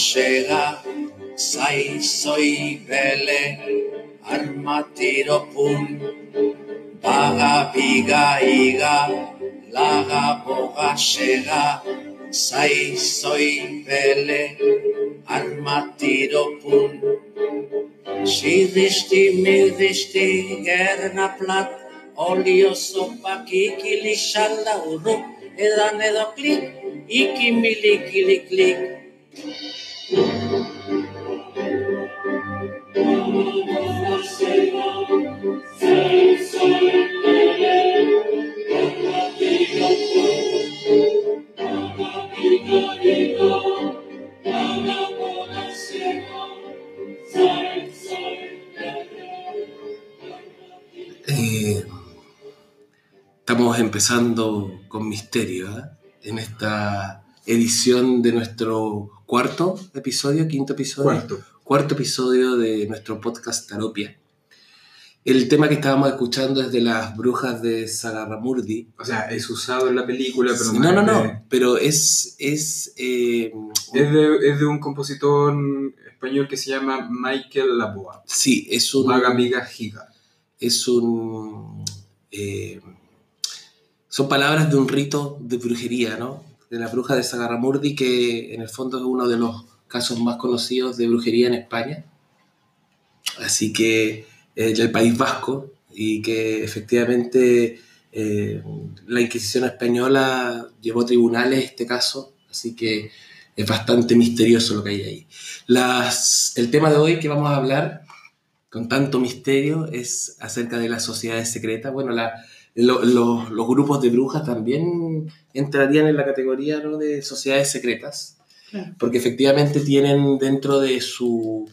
atxera zaizoi bele armatiro pun baga biga iga laga boga xera zaizoi bele armatiro pun Sirrizti, mirrizti, gerna plat, olio zopak ikili xalda urru, edan edo klik, ikimili kilik klik. klik. Eh, estamos empezando con misterio ¿eh? en esta edición de nuestro cuarto episodio, quinto episodio, Cuarto. cuarto episodio de nuestro podcast Taropia. El tema que estábamos escuchando es de las brujas de Sagarramurdi. O sea, es usado en la película, pero no, no, es no, de- pero es, es eh, un- Es de, es de un compositor español que se llama Michael Laboa. sí, es un, Maga Miga Giga. es un eh, son palabras de un rito de brujería, ¿no? De la bruja de Sagarramurdi, que en el fondo es uno de los casos más conocidos de brujería en España. Así que eh, del País Vasco, y que efectivamente eh, la Inquisición española llevó a tribunales este caso, así que es bastante misterioso lo que hay ahí. Las, el tema de hoy que vamos a hablar con tanto misterio es acerca de las sociedades secretas. Bueno, la- lo- lo- los grupos de brujas también entrarían en la categoría ¿no? de sociedades secretas, Claro. porque efectivamente tienen dentro de su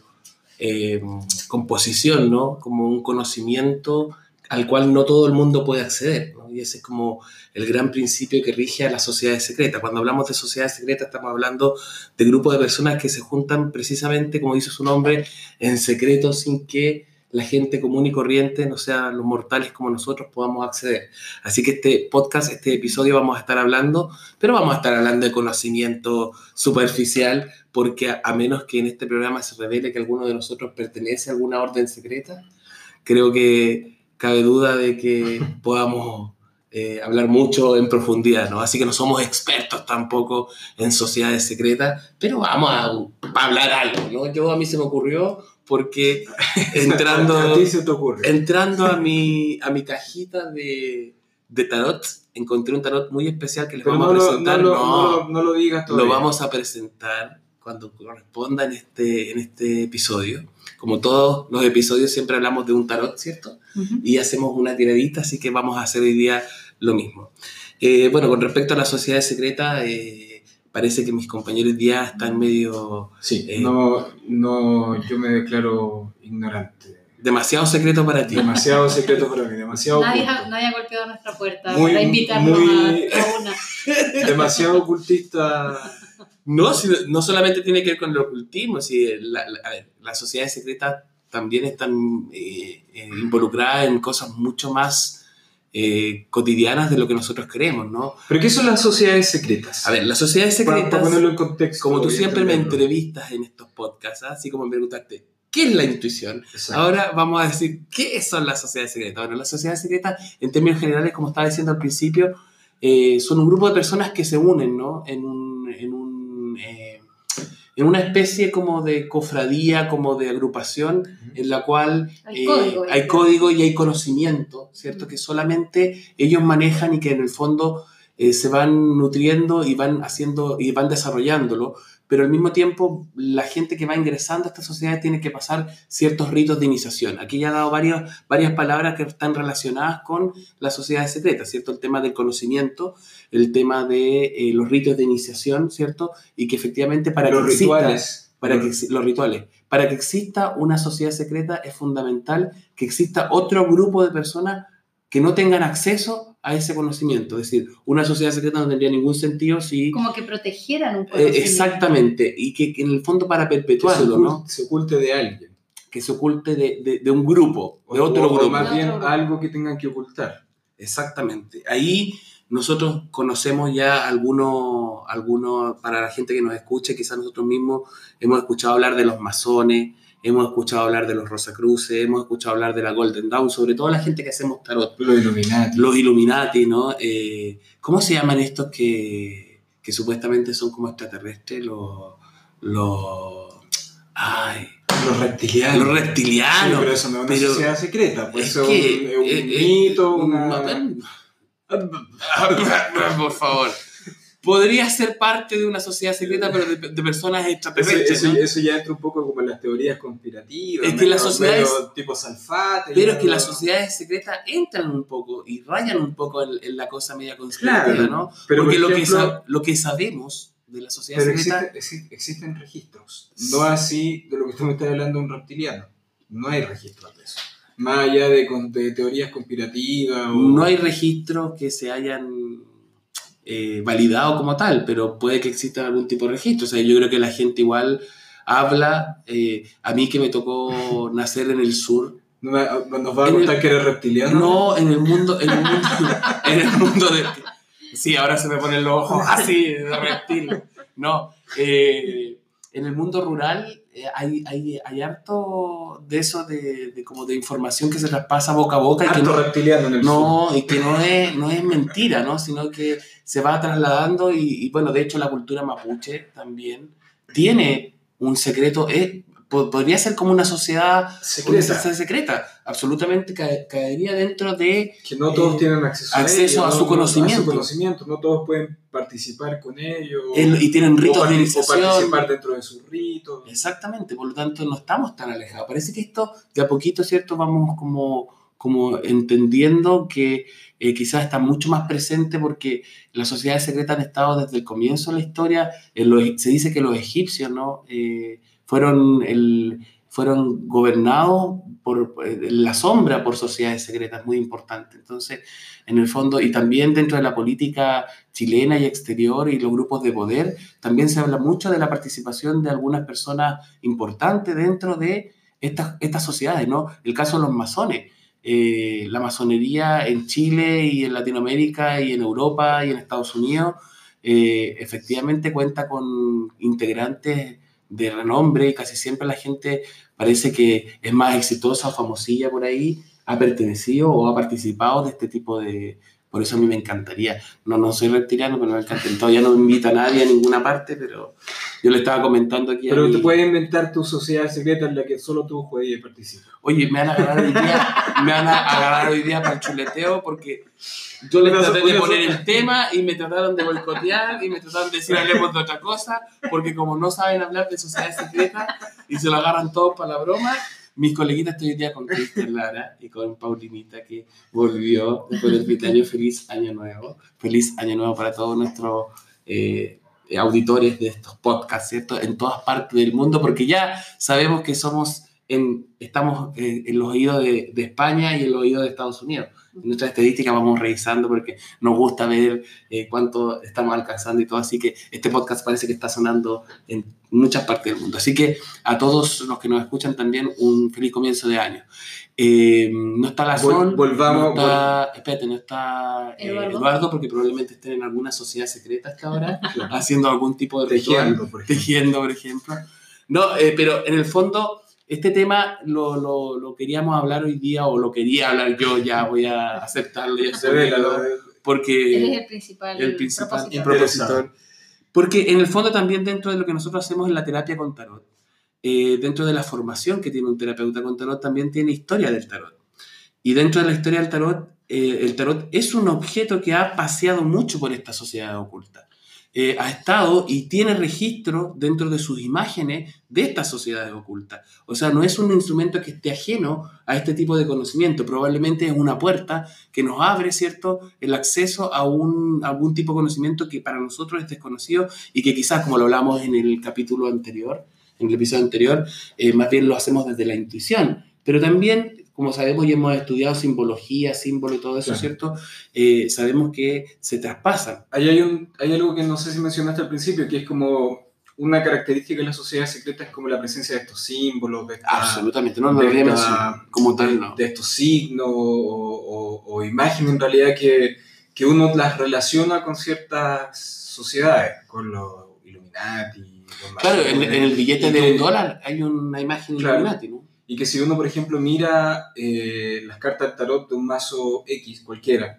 eh, composición, ¿no? Como un conocimiento al cual no todo el mundo puede acceder, ¿no? Y ese es como el gran principio que rige a las sociedades secretas. Cuando hablamos de sociedades secretas estamos hablando de grupos de personas que se juntan precisamente, como dice su nombre, en secreto sin que la gente común y corriente, no sea los mortales como nosotros, podamos acceder. Así que este podcast, este episodio vamos a estar hablando, pero vamos a estar hablando de conocimiento superficial, porque a, a menos que en este programa se revele que alguno de nosotros pertenece a alguna orden secreta, creo que cabe duda de que podamos eh, hablar mucho en profundidad, ¿no? Así que no somos expertos tampoco en sociedades secretas, pero vamos a, a hablar algo, ¿no? Yo a mí se me ocurrió porque entrando A ti se te ocurre. entrando a mi, a mi cajita de, de tarot, encontré un tarot muy especial que les Pero vamos no a presentar. no, lo, No, no lo- no lo digas todavía. lo vamos a presentar cuando corresponda en este, en este episodio. Como todos los episodios, siempre hablamos de un tarot, ¿cierto? Y hacemos una tiradita, así que vamos a hacer hoy día lo mismo. Eh, bueno, con respecto a la sociedad secreta, eh, parece que mis compañeros ya están medio Sí, Eh, no, no, yo me declaro ignorante. demasiado secretos para ti. Demasiado secreto para mí, demasiado Nadie, ha, nadie ha golpeado nuestra puerta Muy- para invitarnos muy- a, a una. Demasiado ocultista. No, si- no solamente tiene que ver con el ocultismo, si la, la- a ver, las sociedades secretas también están eh, eh, involucradas en cosas mucho más eh, cotidianas de lo que nosotros creemos, ¿no? ¿Pero qué son las sociedades secretas? A ver, las sociedades para, secretas, para ponerlo en contexto. como tú siempre me entrevistas en estos podcasts, ¿ah? así como me preguntaste, ¿qué es la intuición? Exacto. Ahora vamos a decir, ¿qué son las sociedades secretas? Bueno, las sociedades secretas, en términos generales, como estaba diciendo al principio, eh, son un grupo de personas que se unen, ¿no? En, un, en, un, en una especie como de cofradía, como de agrupación, en la cual Hay eh, código, hay ¿eh? código y hay conocimiento, ¿cierto? Que solamente ellos manejan y que en el fondo eh, se van nutriendo y van haciendo y van desarrollándolo, pero al mismo tiempo la gente que va ingresando a esta sociedad tiene que pasar ciertos ritos de iniciación. Aquí ya he dado varias, varias palabras que están relacionadas con las sociedades secretas, ¿cierto? El tema del conocimiento, el tema de eh, los ritos de iniciación, ¿cierto? Y que efectivamente para los que exista- rituales. para que los rituales. Para que exista una sociedad secreta es fundamental que exista otro grupo de personas que no tengan acceso a ese conocimiento. Es decir, una sociedad secreta no tendría ningún sentido si... Como que protegieran un eh, conocimiento. exactamente, y que, que en el fondo para que se, perpetuarlo, ocul- ¿no? se oculte de alguien. Que se oculte de, de- de un grupo, de otro o grupo. más bien algo que tengan que ocultar. Exactamente. Ahí nosotros conocemos ya algunos, algunos, para la gente que nos escuche, quizás nosotros mismos hemos escuchado hablar de los masones, hemos escuchado hablar de los Rosacruces, hemos escuchado hablar de la Golden Dawn, sobre todo la gente que hacemos tarot, Los Illuminati. los Illuminati, ¿no? Eh, ¿Cómo se llaman estos que, que supuestamente son como extraterrestres? Los... los ay, Los reptilianos. los reptilianos. Sí, pero eso no es una pero sociedad secreta, pues es eso que, es un, es un mito, un- una... Por favor. Podría ser parte de una sociedad secreta, pero de, de personas extraterrestres. eso- ¿no? eso ya entra un poco como en las teorías conspirativas. Es que sociedades- medio tipo Salfate. Pero es que las sociedades secretas entran un poco y rayan un poco en, en la cosa media conspirativa, Claro, ¿no? pero Porque por lo, que lo que sabemos de la sociedad Pero secreta existe- exi- existen registros. No así de lo que tú me estás hablando de un reptiliano. No hay registros de eso. Más allá de, de teorías conspirativas o... no hay registros que se hayan eh, validado como tal, pero puede que exista algún tipo de registro. O sea, yo creo que la gente igual habla. eh, a mí que me tocó nacer en el sur, ¿No me- ¿Nos va a contar el- que eres reptiliano? No, en el mundo, en el mundo, en el mundo de... Sí, ahora se me ponen los ojos así, de reptil. No, eh, en el mundo rural eh, hay, hay, hay harto de eso, de, de como de información que se traspasa boca a boca y que no, reptiliano en el no, y que no es, no es mentira, ¿no? Sino que se va trasladando y, y, bueno, de hecho la cultura mapuche también tiene un secreto, es, podría ser como una sociedad Secreta. una sociedad secreta, absolutamente ca- caería dentro de Que no todos eh, tienen acceso a acceso a no- su no- conocimiento. conocimiento. No todos pueden participar con ellos. el- y tienen o, ritos de parti- o iniciación. participar dentro de sus ritos. Exactamente, por lo tanto no estamos tan alejados. Parece que esto de a poquito, ¿cierto? Vamos como, como entendiendo que eh, quizás está mucho más presente porque las sociedades secretas han estado desde el comienzo de la historia. En los- se dice que los egipcios, ¿no? Eh, fueron, el, fueron gobernados por, eh, la sombra por sociedades secretas, muy importante. Entonces, en el fondo, y también dentro de la política chilena y exterior y los grupos de poder, también se habla mucho de la participación de algunas personas importantes dentro de estas, estas sociedades, ¿no? El caso de los masones. Eh, la masonería en Chile y en Latinoamérica y en Europa y en Estados Unidos eh, efectivamente cuenta con integrantes de renombre y casi siempre la gente parece que es más exitosa o famosilla por ahí, ha pertenecido o ha participado de este tipo de... Por eso a mí me encantaría. No, no soy reptiliano, pero me encanta. Todavía no me invita a nadie a ninguna parte, pero yo le estaba comentando aquí a Pero mi- te puedes inventar tu sociedad secreta en la que solo tú puedes participar. Oye, me van a agarrar hoy día, me van a agarrar hoy día para el chuleteo porque yo les traté de poner el tema y me trataron de boicotear y me trataron de decir hablemos de otra cosa porque como no saben hablar de sociedades secretas y se lo agarran todos para la broma, mis coleguitas estoy hoy día con Cristian Lara y con Paulinita que volvió después del fin de año. Feliz año nuevo. Feliz año nuevo para todos nuestros eh, auditores de estos podcasts, ¿cierto? En todas partes del mundo porque ya sabemos que somos en, estamos eh, en los oídos de, de España y en los oídos de Estados Unidos. En nuestra estadística vamos revisando porque nos gusta ver eh, cuánto estamos alcanzando y todo, así que este podcast parece que está sonando en muchas partes del mundo. Así que a todos los que nos escuchan también un feliz comienzo de año. Eh, no está la Vol- Sol, volvamos- no está, espérate, no está eh, Eduardo. Eduardo. porque probablemente estén en alguna sociedad secreta hasta ahora, haciendo algún tipo de ritual Tejiendo, por ejemplo. tejiendo, por ejemplo. No, eh, pero en el fondo, este tema lo, lo, lo queríamos hablar hoy día, o lo quería hablar yo, ya voy a aceptarlo y Revélalo, asumirlo, eh. Él es porque el principal. el principal propositor. propositor. Porque en el fondo también dentro de lo que nosotros hacemos en la terapia con tarot, eh, dentro de la formación que tiene un terapeuta con tarot, también tiene historia del tarot. Y dentro de la historia del tarot, eh, el tarot es un objeto que ha paseado mucho por esta sociedad oculta. Eh, ha estado y tiene registro dentro de sus imágenes de estas sociedades ocultas. O sea, no es un instrumento que esté ajeno a este tipo de conocimiento. Probablemente es una puerta que nos abre, ¿cierto?, el acceso a, un, algún tipo de conocimiento que para nosotros es desconocido y que quizás, como lo hablamos en el capítulo anterior, en el episodio anterior, eh, más bien lo hacemos desde la intuición. Pero también, como sabemos y hemos estudiado simbología, símbolo y todo eso, Claro. ¿cierto? Eh, sabemos que se traspasan. Ahí hay, un, hay algo que no sé si mencionaste al principio, que es como una característica de la sociedad secreta es como la presencia de estos símbolos, de, esta- Absolutamente, no lo de esta- como tal, no. de estos signos o, o- o imágenes en realidad que, que uno las relaciona con ciertas sociedades, con los Illuminati. los Claro, en, en el billete de un dólar hay una imagen Claro. Illuminati, ¿no? Y que si uno, por ejemplo, mira eh, las cartas tarot de un mazo X, cualquiera,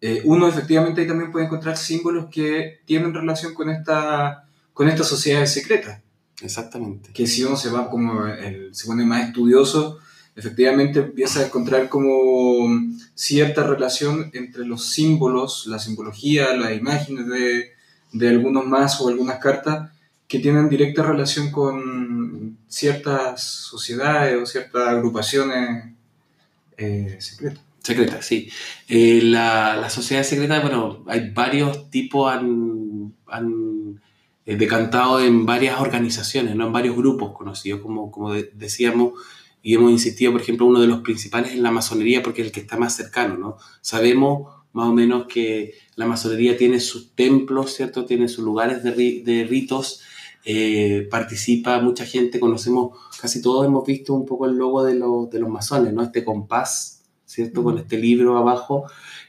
eh, uno efectivamente ahí también puede encontrar símbolos que tienen relación con esta, con estas sociedades secretas. Exactamente. Que si uno se va como, el- se pone más estudioso, efectivamente empieza a encontrar como cierta relación entre los símbolos, la simbología, las imágenes de, de algunos mazos o algunas cartas que tienen directa relación con ciertas sociedades o ciertas agrupaciones eh, secretas. Secreta, sí. Eh, la, la sociedad secreta, bueno, hay varios tipos, han, han eh, decantado en varias organizaciones, ¿no? en varios grupos conocidos, como, como de- decíamos, y hemos insistido, por ejemplo, uno de los principales es la masonería, porque es el que está más cercano, ¿no? Sabemos más o menos que la masonería tiene sus templos, ¿cierto? Tiene sus lugares de ritos, eh, participa mucha gente, conocemos, casi todos hemos visto un poco el logo de, los de los masones, ¿no? Este compás, ¿cierto? Con este libro abajo,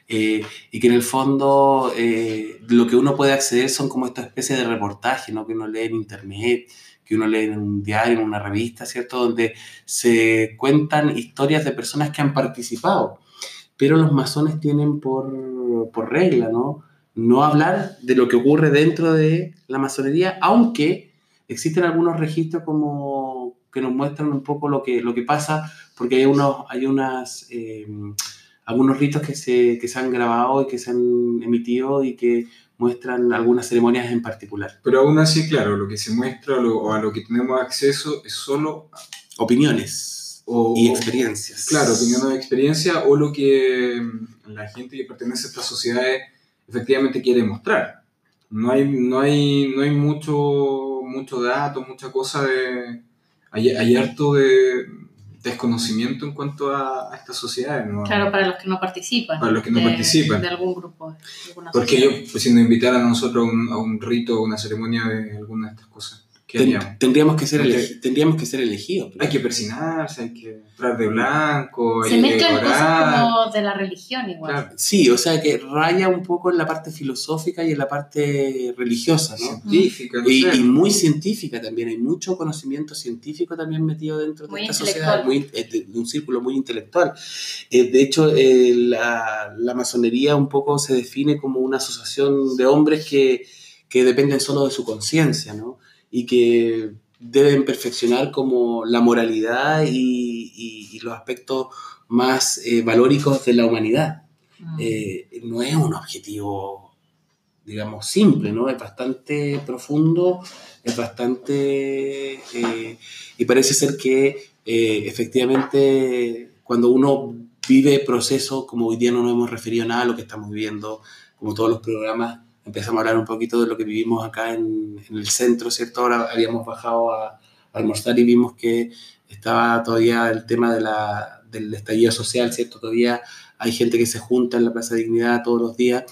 eh, y que en el fondo eh, lo que uno puede acceder son como esta especie de reportajes, ¿no? Que uno lee en internet, que uno lee en un diario, en una revista, ¿cierto? Donde se cuentan historias de personas que han participado. Pero los masones tienen por, por regla, ¿no? No hablar de lo que ocurre dentro de la masonería, aunque existen algunos registros como que nos muestran un poco lo que, lo que pasa, porque hay, unos, hay unas, eh, algunos ritos que se, que se han grabado y que se han emitido y que muestran algunas ceremonias en particular. Pero aún así, claro, lo que se muestra lo- o a lo que tenemos acceso es solo Opiniones o, y experiencias. Claro, opinión de experiencia o lo que la gente que pertenece a estas sociedades efectivamente quiere mostrar. No hay, no hay, no hay mucho, mucho dato, mucha cosa de... Hay, hay harto de desconocimiento en cuanto a, a estas sociedades. ¿no? Claro, para los que no participan. Para los que no de- participan. De algún grupo. de Porque sociedad. ellos, pues, si nos invitaran a nosotros a un, a un rito o una ceremonia de alguna de estas cosas, ¿qué Ten- tendríamos, que ser tendríamos que ser elegidos. Hay que persinarse, hay que entrar de blanco, hay Se que mezclan cosas decorar. como de la religión igual. Claro. Sí, o sea que raya un poco en la parte filosófica y en la parte religiosa, ¿no? científica, no Y, sé. y muy científica también, hay mucho conocimiento científico también metido dentro de Muy esta sociedad, muy, eh, de, de un círculo muy intelectual. Eh, de hecho, eh, la, la masonería un poco se define como una asociación de hombres que, que dependen solo de su conciencia, ¿no? Y que deben perfeccionar como la moralidad y, y- y los aspectos más eh, valóricos de la humanidad Mm. eh, no es un objetivo, digamos, simple, ¿no? Es bastante profundo, es bastante... eh, y parece ser que eh, efectivamente cuando uno vive procesos, como hoy día no nos hemos referido nada a lo que estamos viviendo, como todos los programas, empezamos a hablar un poquito de lo que vivimos acá en, el centro, ¿cierto? Ahora habíamos bajado a, a almorzar y vimos que estaba todavía el tema de la, del estallido social, ¿cierto? Todavía hay gente que se junta en la Plaza Dignidad todos los días.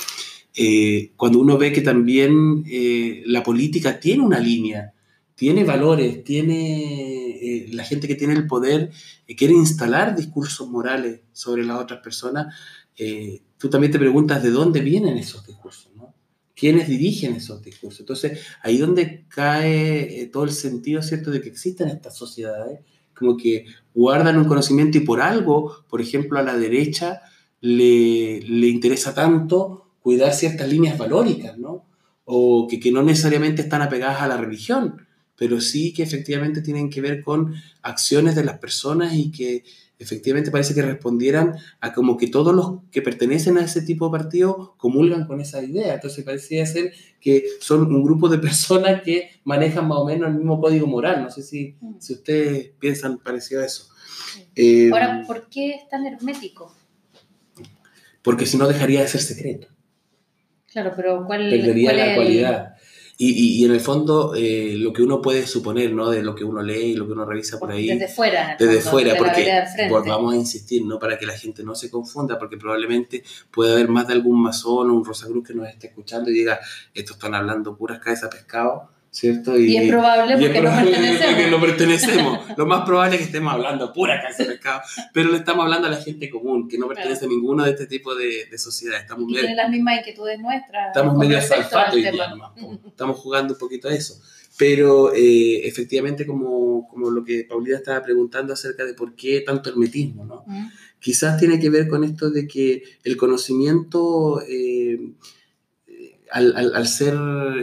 Eh, cuando uno ve que también eh, la política tiene una línea, tiene valores, tiene eh, la gente que tiene el poder, quiere instalar discursos morales sobre las otras personas, tú también te preguntas de dónde vienen esos discursos. ¿Quiénes dirigen esos discursos? Entonces, ahí donde cae eh, todo el sentido, ¿cierto?, de que existen estas sociedades, como que guardan un conocimiento y por algo, por ejemplo, a la derecha le, le interesa tanto cuidar ciertas líneas valóricas, ¿no? O que, que no necesariamente están apegadas a la religión, pero sí que efectivamente tienen que ver con acciones de las personas y que efectivamente parece que respondieran a como que todos los que pertenecen a ese tipo de partido comulgan con esa idea. Entonces parecía ser que son un grupo de personas que manejan más o menos el mismo código moral. No sé si, si ustedes piensan parecido a eso. Eh, Ahora, ¿por qué es tan hermético? porque si no dejaría de ser secreto. Claro, pero ¿cuál, perdería cuál la el- cualidad. Y, y- y en el fondo, eh, lo que uno puede suponer, ¿no? De lo que uno lee y lo que uno revisa por ahí, Desde fuera. desde fondo, fuera, porque volvamos a insistir, ¿no? Para que la gente no se confunda, porque probablemente puede haber más de algún masón o un Rosacruz que nos esté escuchando y diga, estos están hablando puras cabezas pescado, ¿cierto? Y es probable y es porque no probable pertenecemos. no pertenecemos. Lo más probable es que estemos hablando pura casa de pescado, pero le estamos hablando a la gente común, que no pertenece a ninguno de este tipo de, de sociedades. Estamos Y las mismas inquietudes nuestras. estamos medio alfato tema. día nomás. Estamos jugando un poquito a eso. Pero eh, efectivamente, como, como lo que Paulina estaba preguntando acerca de por qué tanto hermetismo, ¿no? Quizás tiene que ver con esto de que el conocimiento, eh, al, al- ser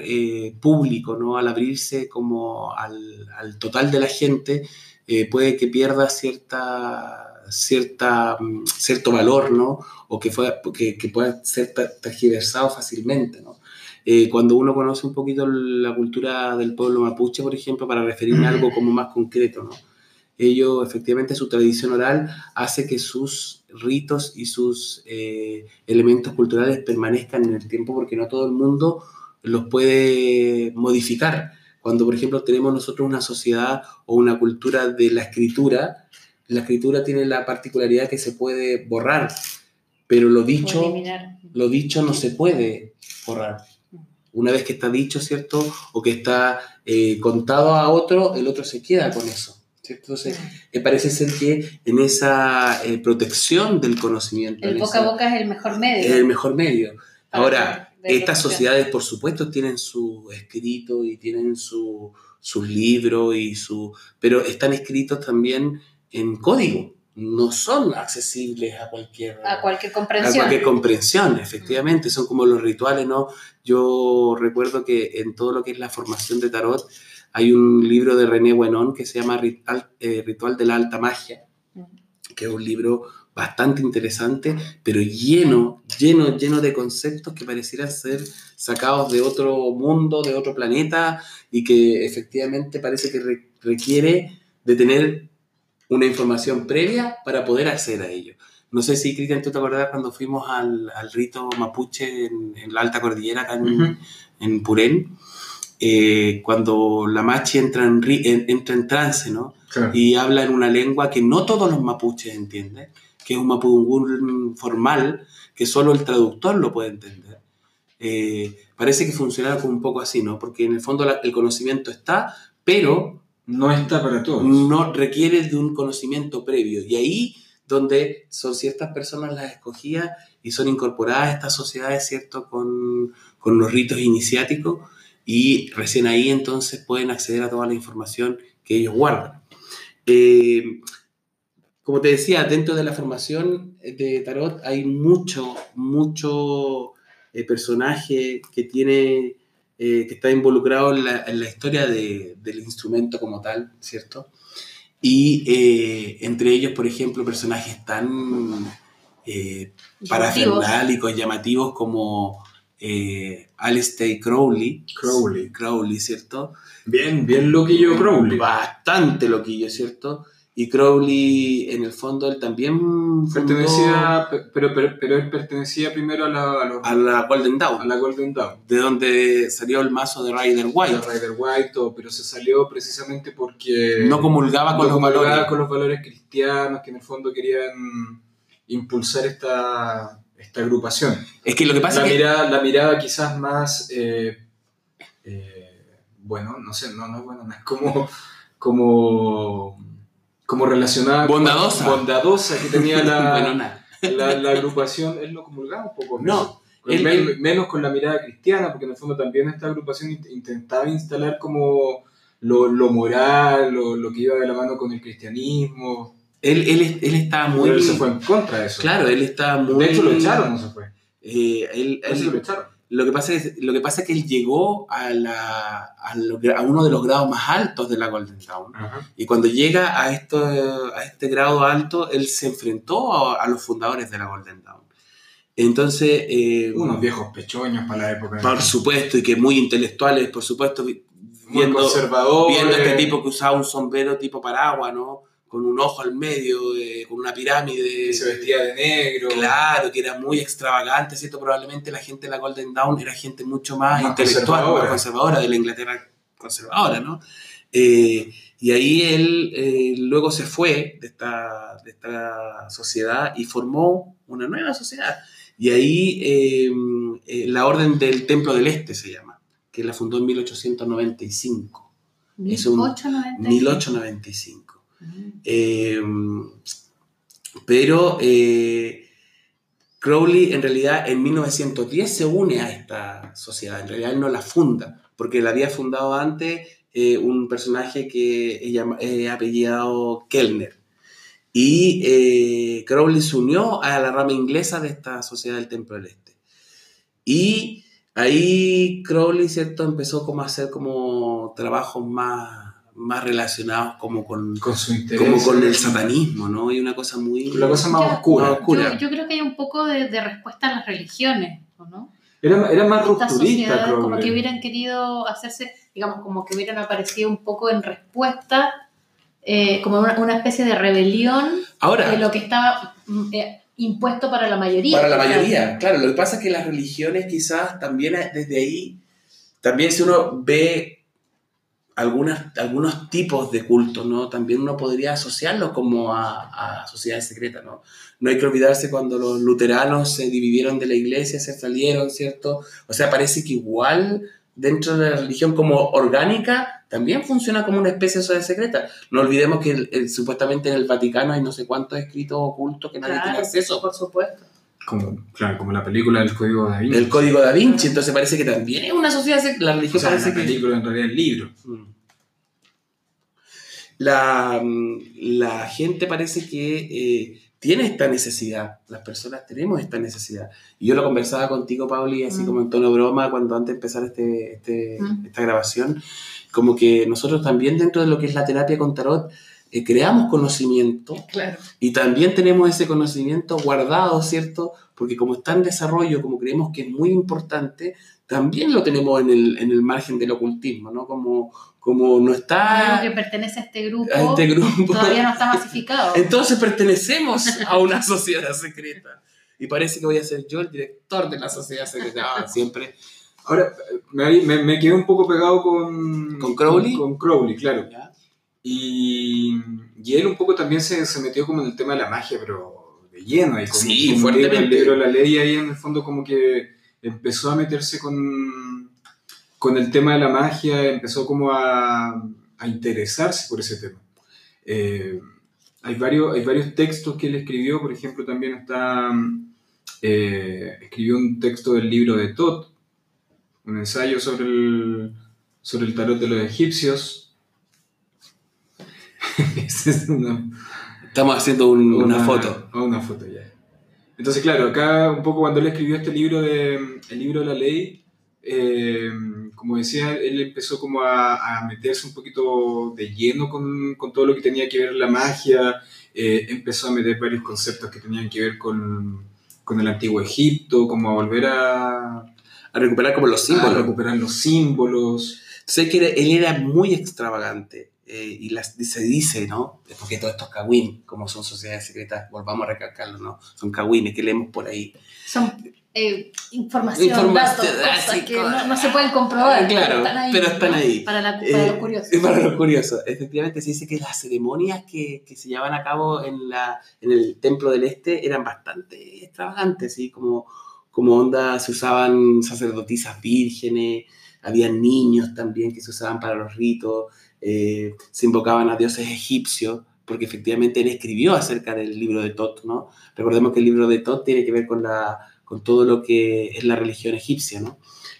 eh, público, ¿no? al abrirse como al, al total de la gente, eh, puede que pierda cierta, cierta, mm, cierto valor, ¿no? o que, fue, que, pueda ser tergiversado fácilmente. ¿no? Eh, cuando uno conoce un poquito la cultura del pueblo mapuche, por ejemplo, para referirme a algo como más concreto, ¿no? ellos, efectivamente, su tradición oral hace que sus ritos y sus eh, elementos culturales permanezcan en el tiempo porque no todo el mundo los puede modificar. Cuando, por ejemplo, tenemos nosotros una sociedad o una cultura de la escritura, la escritura tiene la particularidad que se puede borrar, pero lo dicho, lo dicho no se puede borrar. Una vez que está dicho, ¿cierto? O que está eh, contado a otro, el otro se queda con eso. ¿Cierto? Entonces, eh, parece ser que en esa eh, protección del conocimiento, El boca esa- a boca es el mejor medio. es el mejor medio. Ahora, estas sociedades, por supuesto, tienen su escrito y tienen su, sus libros, y su, pero están escritos también en código. No son accesibles a cualquier, a cualquier a comprensión. cualquier comprensión, efectivamente. Son como los rituales, ¿no? Yo recuerdo que en todo lo que es la formación de tarot hay un libro de René Guénon que se llama Ritual, eh, Ritual de la Alta Magia, que es un libro bastante interesante, pero lleno, lleno, lleno de conceptos que parecieran ser sacados de otro mundo, de otro planeta, y que efectivamente parece que re- requiere de tener una información previa para poder acceder a ello. No sé si, Cristian, tú te acordás cuando fuimos al, al rito mapuche en, en la alta cordillera, acá en Purén, eh, cuando la machi entra en, entra en trance, ¿no? Claro. y habla en una lengua que no todos los mapuches entienden, que es un mapudungún formal que solo el traductor lo puede entender. Eh, parece que funcionara como un poco así, ¿no? Porque en el fondo la- el conocimiento está, pero No está para todos. no requiere de un conocimiento previo. Y ahí donde son ciertas personas las escogidas y son incorporadas a estas sociedades, ¿cierto? Con, con los ritos iniciáticos y recién ahí entonces pueden acceder a toda la información que ellos guardan. Eh, como te decía, dentro de la formación de Tarot hay mucho, mucho eh, personaje que tiene, eh, que está involucrado en la, en la historia de- del instrumento como tal, ¿cierto? Y eh, entre ellos, por ejemplo, personajes tan eh, parafernálicos, llamativos como eh, Alistair Crowley. Crowley. Crowley, ¿cierto? Bien, bien loquillo Crowley. Bastante loquillo, ¿cierto? Y Crowley, en el fondo, él también fundó Pertenecía, pe- pero, pero, pero él pertenecía primero a la, a los- a la Golden a Dawn, la Golden Dawn. de donde salió el mazo de Rider White. La Rider White, todo, pero se salió precisamente porque No comulgaba con no los valores. con los valores cristianos que en el fondo querían impulsar esta, esta agrupación. Es que lo que pasa La es que mirada, la mirada quizás más, eh, eh, bueno, no sé, no, no es bueno, no es como, como, como relacionada con- Bondadosa. bondadosa que tenía la, la, la agrupación, él no comulgaba un poco. No, eso. Con él- men- él- menos con la mirada cristiana, porque en el fondo también esta agrupación int- intentaba instalar como lo, lo moral, lo, lo que iba de la mano con el cristianismo. Él, él, él estaba muy... Pero él se fue en contra de eso. Claro, él estaba muy... De hecho lo echaron, no se fue. Eh, él- él lo echaron. lo, que pasa es, lo que pasa es que él llegó a, la, a, lo- a uno de los grados más altos de la Golden Dawn. Y cuando llega a, esto, a este grado alto, él se enfrentó a, a los fundadores de la Golden Dawn. Entonces, eh, Unos viejos pechoños para la época. por supuesto, y que muy intelectuales, por supuesto, Muy viendo, conservadores. viendo este tipo que usaba un sombrero tipo paraguas, ¿no? Con un ojo al medio, eh, con una pirámide. que se vestía de negro. Claro, que era muy extravagante, ¿cierto? Probablemente la gente de la Golden Dawn era gente mucho más, Más intelectual, conservadora. más conservadora, de la Inglaterra conservadora, ¿no? Eh, y ahí él eh, luego se fue de esta, de esta sociedad y formó una nueva sociedad. Y ahí eh, eh, la Orden del Templo del Este se llama, que la fundó en 1895. Es un 1895. 1895. Eh, pero eh, Crowley en realidad en 1910 se une a esta sociedad, en realidad no la funda, porque la había fundado antes eh, un personaje que es llama- eh, apellidado Kellner. Y eh, Crowley se unió a la rama inglesa de esta sociedad del Templo del Este. Y ahí Crowley, ¿cierto? Empezó como a hacer como trabajos más, más relacionados como con, Con su interés. como con el satanismo, ¿no? Y una cosa muy... La cosa más Ya, oscura. más oscura. Yo, yo creo que hay un poco de, de respuesta a las religiones, ¿o ¿no? Era, era más Estas rupturista, sociedades como que hubieran querido hacerse, digamos, como que hubieran aparecido un poco en respuesta, eh, como una, una especie de rebelión Ahora, de lo que estaba mm, eh, impuesto para la mayoría. para la mayoría, claro, lo que pasa es que las religiones quizás también desde ahí, también si uno ve algunas, algunos tipos de cultos, ¿no? También uno podría asociarlo como a, a sociedades secretas, ¿no? No hay que olvidarse cuando los luteranos se dividieron de la iglesia, se salieron, ¿cierto? O sea, parece que igual dentro de la religión como orgánica también funciona como una especie de sociedad secreta. No olvidemos que el- el- supuestamente en el Vaticano hay no sé cuántos escritos ocultos que nadie Claro, tiene acceso. por supuesto. Como, claro, como la película del Código Da Vinci. El código da Vinci, entonces parece que también es una sociedad. La o religión sea, parece la que. película en realidad el libro. Mm. La, mm, la gente parece que eh, tiene esta necesidad. Las personas tenemos esta necesidad. Y yo lo conversaba contigo, Pauli, así Mm. como en tono broma, cuando antes de empezar este, este- Mm. esta grabación, como que nosotros también dentro de lo que es la terapia con tarot, eh, creamos conocimiento Claro. y también tenemos ese conocimiento guardado, ¿cierto? Porque como está en desarrollo, como creemos que es muy importante, también lo tenemos en el, en el margen del ocultismo, ¿no? Como, como no está Algo que pertenece a este grupo a este grupo. todavía no está masificado. Entonces pertenecemos a una sociedad secreta. Y parece que voy a ser yo el director de la sociedad secreta. Ah, siempre. Ahora, me, me, me quedé un poco pegado con... ¿Con Crowley? Con, Crowley, claro. ¿ya? Y, y él un poco también se, se metió como en el tema de la magia, pero de lleno. Como, Sí, como fuertemente. El libro la ley ahí en el fondo como que empezó a meterse con, con el tema de la magia, empezó como a, a interesarse por ese tema. Eh, hay, varios, hay varios textos que él escribió, por ejemplo, también está... eh, escribió un texto del libro de Tot, un ensayo sobre el, sobre el tarot de los egipcios. Es una, Estamos haciendo un- una, foto. ah, una foto, ya. Entonces, claro, acá un poco cuando él escribió este libro de El libro de la ley, eh, como decía, él empezó como a, a meterse un poquito de lleno con, con todo lo que tenía que ver la magia, eh, empezó a meter varios conceptos que tenían que ver con, con el antiguo Egipto, como a volver a, A recuperar como los a símbolos. recuperar los símbolos. Sé que era- él era muy extravagante. Eh, y las, se dice, ¿no? Porque todos estos cagüín, como son sociedades secretas, volvamos a recalcarlo, ¿no? Son cagüines que leemos por ahí. Son eh, información, Información, datos, ah, cosas sí, que no, no se pueden comprobar. Ah, claro, pero están ahí. pero están ¿no? ahí. Para, la, para Eh, los curiosos. Para los curiosos. Efectivamente se dice que las ceremonias que, que se llevaban a cabo en, la, en el Templo del Este eran bastante extravagantes, ¿sí? Como, como onda se usaban sacerdotisas vírgenes, había niños también que se usaban para los ritos, eh, se invocaban a dioses egipcios, porque efectivamente él escribió acerca del libro de Tot, ¿no? Recordemos que el libro de Tot tiene que ver con, la, con todo lo que es la religión egipcia, ¿no?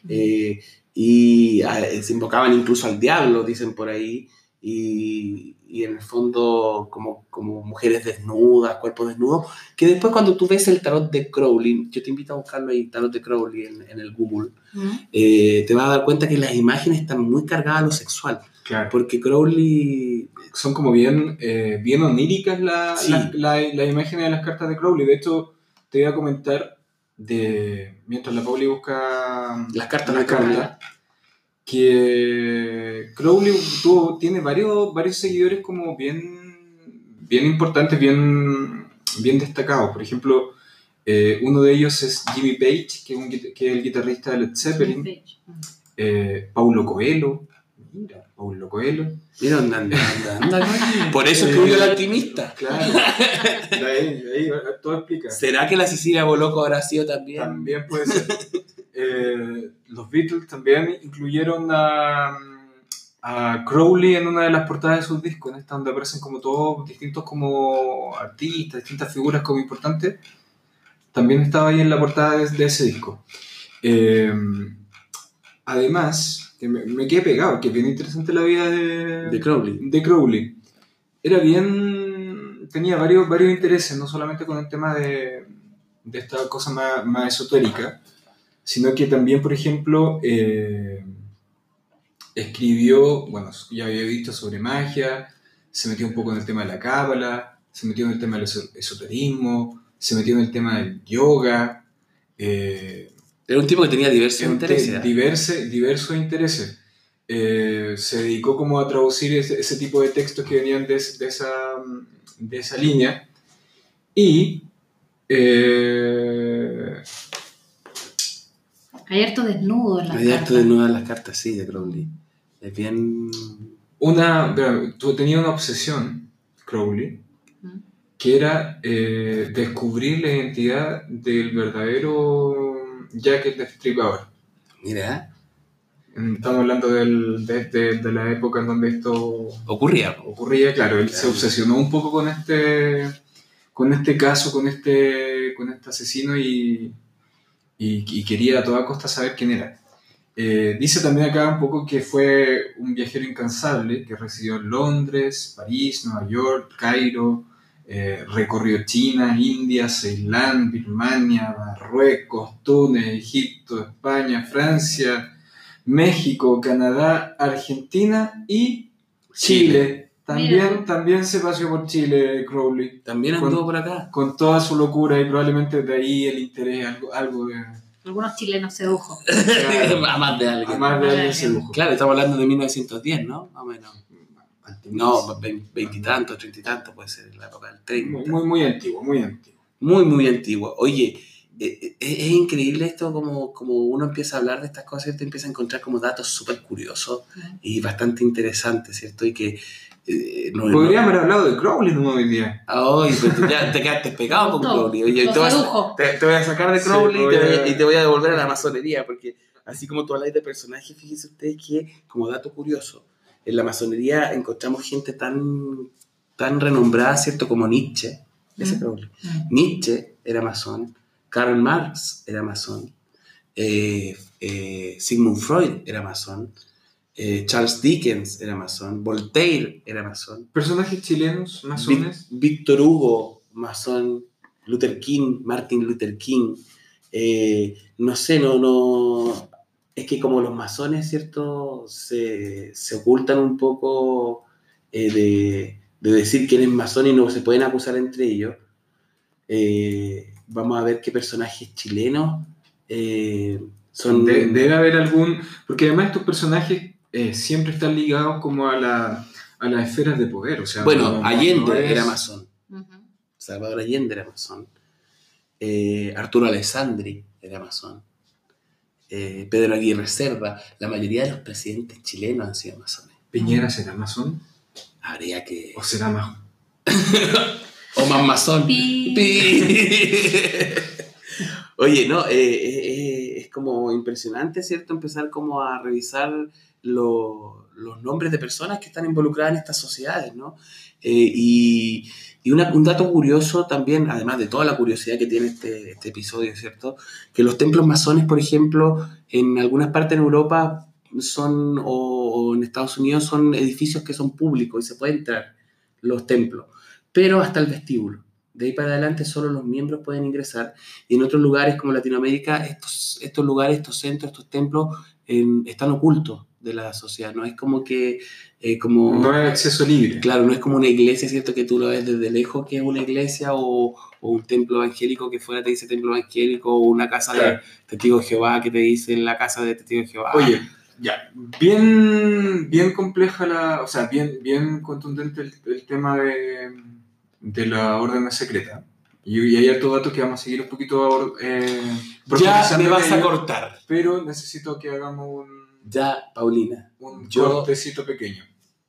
Eh, y ah, se invocaban incluso al diablo, dicen por ahí, y, y en el fondo como, como mujeres desnudas, cuerpos desnudos, que después cuando tú ves el tarot de Crowley, yo te invito a buscarlo ahí, tarot de Crowley en, en el Google, eh, te vas a dar cuenta que las imágenes están muy cargadas a lo sexual, Claro. porque Crowley... Son como bien, eh, bien oníricas la- Sí. la- la- las imágenes de las cartas de Crowley. De hecho, te voy a comentar de mientras la Pauli busca Las cartas la de Crowley. carta, que Crowley tuvo, tiene varios, varios seguidores como bien, bien importantes, bien, bien destacados. Por ejemplo, eh, uno de ellos es Jimmy Page, que es, un guit- que es el guitarrista de Led Zeppelin. Eh, Paulo Coelho. Mira, Paulo Coelho. Mira, anda, anda, anda, anda. Por eso escribió El Alquimista. Claro. Ahí, ahí todo explica. ¿Será que la Cecilia Boloco habrá sido también? También puede ser. eh, los Beatles también incluyeron a, a Crowley en una de las portadas de sus discos, en esta donde aparecen como todos distintos como artistas, distintas figuras como importantes. También estaba ahí en la portada de, de ese disco. Eh, además, que me, me quedé pegado, que es bien interesante la vida de, De Crowley. de Crowley. Era bien. tenía varios, varios intereses, no solamente con el tema de, de esta cosa más, más esotérica, sino que también, por ejemplo, eh, escribió, bueno, ya había visto sobre magia, se metió un poco en el tema de la cábala, se metió en el tema del eso- esoterismo, se metió en el tema del yoga. eh, Era un tipo que tenía diversos en intereses. te- diverse- diversos intereses. Eh, se dedicó como a traducir ese, ese tipo de textos que venían de, es- de esa, de esa línea. Y eh, Hay harto desnudo en la Hay harto carta. de nuevas las cartas, sí, de Crowley. Es bien. una, tú- tenía una obsesión, Crowley, Mm. que era eh, descubrir la identidad del verdadero Jack el Destripador. Mira, Estamos hablando del- de, de- de la época en donde esto ocurría. ocurría, claro, él se obsesionó un poco con este, con este caso, con este, con este asesino y, y- y quería a toda costa saber quién era. Eh, dice también acá un poco que fue un viajero incansable que residió en Londres, París, Nueva York, Cairo, eh, recorrió China, India, Ceilán, Birmania, Marruecos, Túnez, Egipto, España, Francia, México, Canadá, Argentina y Chile. También, Mira. también se paseó por Chile, Crowley, También Con- anduvo por acá. con toda su locura y probablemente de ahí el interés, algo, algo de... Algunos chilenos sedujo. a más de alguien. A más de alguien se alguien. dibujó. Claro, estamos hablando de 1910, ¿no? Más o menos. No, veintitantos, treinta y tantos puede ser, la época del 30. muy, muy antiguo, muy antiguo. Muy, muy antiguo. Oye, eh, eh, es, increíble esto como, como uno empieza a hablar de estas cosas, ¿cierto? Empieza a encontrar como datos súper curiosos y bastante interesantes, ¿cierto? Y que... eh, no, Podríamos haber hablado de Crowley no hoy día. Ay, pero tú ya te quedaste pegado con. Crowley. Oye, te, vas a- sedujo. te, te voy a sacar de Crowley y, te voy a- a, y te voy a devolver a la masonería, porque así como tú habláis de personajes, fíjense ustedes que, como dato curioso, en la masonería encontramos gente tan, tan renombrada, ¿cierto? Como Nietzsche, ese Mm. Crowley. Mm. Nietzsche era masón, Karl Marx era masón, eh, eh, Sigmund Freud era masón, eh, Charles Dickens era masón, Voltaire era masón, Personajes chilenos, masones. Víctor Hugo, masón, Luther King, Martin Luther King, eh, no sé, no, no, es que como los masones, ¿cierto? Se, se ocultan un poco eh, de, de decir quién es masón y no se pueden acusar entre ellos. Eh, vamos a ver qué personajes chilenos eh, son... De- debe haber algún. Porque además estos personajes eh, siempre están ligados como a, la, a las esferas de poder. O sea, bueno, no- no- Allende no es- era masón. Salvador Allende era masón. Eh, Arturo Alessandri era masón. Eh, Pedro Aguirre Cerda. La mayoría de los presidentes chilenos han sido masones. ¿Piñera será masón? Habría que. ¿O será más? O más masón. Pi. Pi. Oye, no, eh, eh, eh, es como impresionante, ¿cierto? Empezar como a revisar lo- los nombres de personas que están involucradas en estas sociedades, ¿no? Eh, y un dato curioso también, además de toda la curiosidad que tiene este, este episodio, ¿cierto? Que los templos masones, por ejemplo, en algunas partes en Europa son, o, en Estados Unidos, son edificios que son públicos y se puede entrar, los templos, pero hasta el vestíbulo. De ahí para adelante solo los miembros pueden ingresar. Y en otros lugares como Latinoamérica, estos lugares, estos centros, estos templos en- están ocultos de la sociedad. No es como que... eh, como, No hay acceso libre. Claro, no es como una iglesia, ¿cierto? Que tú lo ves desde lejos que es una iglesia o, o un templo evangélico que fuera te dice templo evangélico o una casa Claro. de testigos de Jehová que te dice la casa de testigos de Jehová. Oye, ya, bien, bien compleja la, o sea, bien, bien contundente el, el tema de, de la orden secreta. Y, y hay harto dato que vamos a seguir un poquito eh, ya me vas a cortar. Pero necesito que hagamos un, Ya, Paulina, un Yo- cortecito pequeño.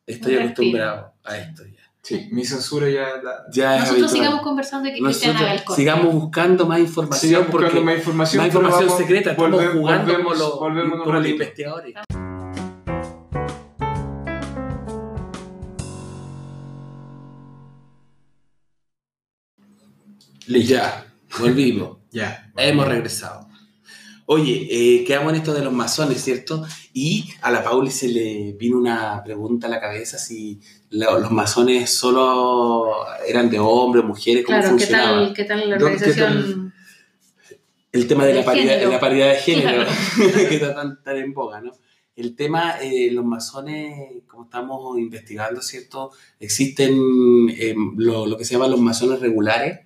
estoy Un acostumbrado a esto ya. Sí, mi censura ya la... Ya Nosotros habitual. sigamos conversando y que Cristian haga el corte. sigamos buscando más información Sigamos porque buscando más información. más información vamos- secreta. Estamos volve- jugando volvemos- como los, volvemos como los investigadores. Listo. Ya, volvimos. Ya. Hemos regresado. Oye, eh, quedamos en esto de los masones, ¿cierto? Y a la Pauli se le vino una pregunta a la cabeza si la- los masones solo eran de hombres, mujeres, cómo Claro, ¿qué funcionaba. tal, qué tal la ¿Dónde- qué organización? El tema de la Del paridad, género. la paridad de género, Claro. que está tan, tan en boga, ¿no? El tema, eh, los masones, como estamos investigando, ¿cierto? Existen eh, lo, lo que se llaman los masones regulares,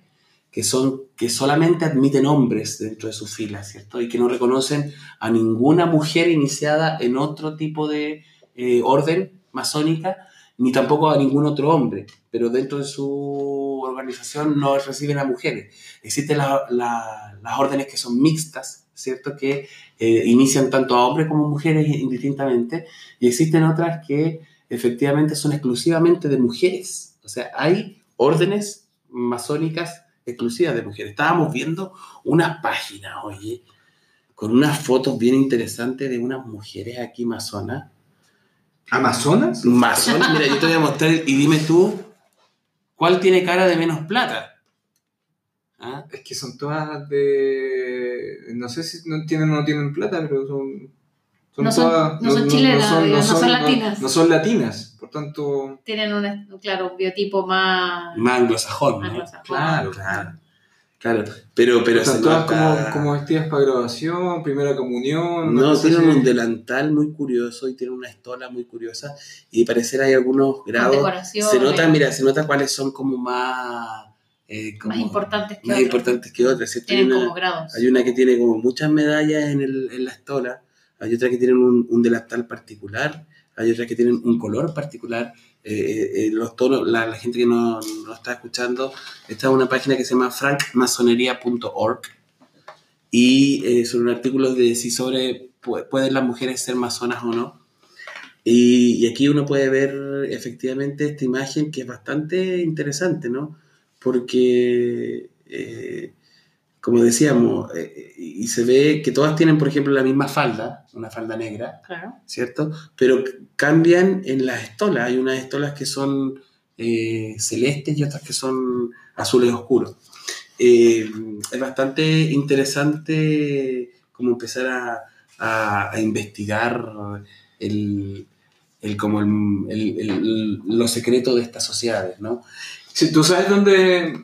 que son que solamente admiten hombres dentro de sus filas, ¿cierto? Y que no reconocen a ninguna mujer iniciada en otro tipo de eh, orden masónica, ni tampoco a ningún otro hombre, pero dentro de su organización no reciben a mujeres. Existen la- la- las órdenes que son mixtas, ¿cierto? Que eh, inician tanto a hombres como mujeres indistintamente, y existen otras que efectivamente son exclusivamente de mujeres. O sea, hay órdenes masónicas exclusivas de mujeres. Estábamos viendo una página, oye, con unas fotos bien interesantes de unas mujeres aquí masonas. ¿Amazonas? Masonas, mira, yo te voy a mostrar y dime tú, ¿cuál tiene cara de menos plata? ¿Ah? Es que son todas de... No sé si no tienen o no tienen plata, pero son... No son- no son chilenas, no son latinas. No, son latinas, por tanto... Tienen un, claro, un biotipo más... Más anglosajón, ¿no? anglosajón. Claro, Claro, claro. Pero, pero Están se todas nota- como, como vestidas para graduación, primera comunión. No, tienen un delantal muy curioso y tienen una estola muy curiosa y parecer hay algunos grados. Se nota, mira, se nota cuáles son como más... eh, como más importantes que más otros. importantes que otras, Tienen una, como grados. hay una que tiene como muchas medallas en, el, en la estola, hay otras que tienen un, un delantal particular, hay otras que tienen un color particular. Eh, eh, eh, los tonos, la, la gente que no, no está escuchando, esta es una página que se llama frankmasonería.org y eh, son artículos de si sobre pu- pueden las mujeres ser masonas o no. Y, y aquí uno puede ver efectivamente esta imagen que es bastante interesante, ¿no? Porque, eh, como decíamos, eh, y se ve que todas tienen, por ejemplo, la misma falda, una falda negra, Claro. ¿cierto? Pero cambian en las estolas. Hay unas estolas que son eh, celestes y otras que son azules oscuros. Eh, es bastante interesante como empezar a, a- a investigar el, el, como el, el- el- lo secreto de estas sociedades, ¿no? Sí, ¿Tú sabes dónde,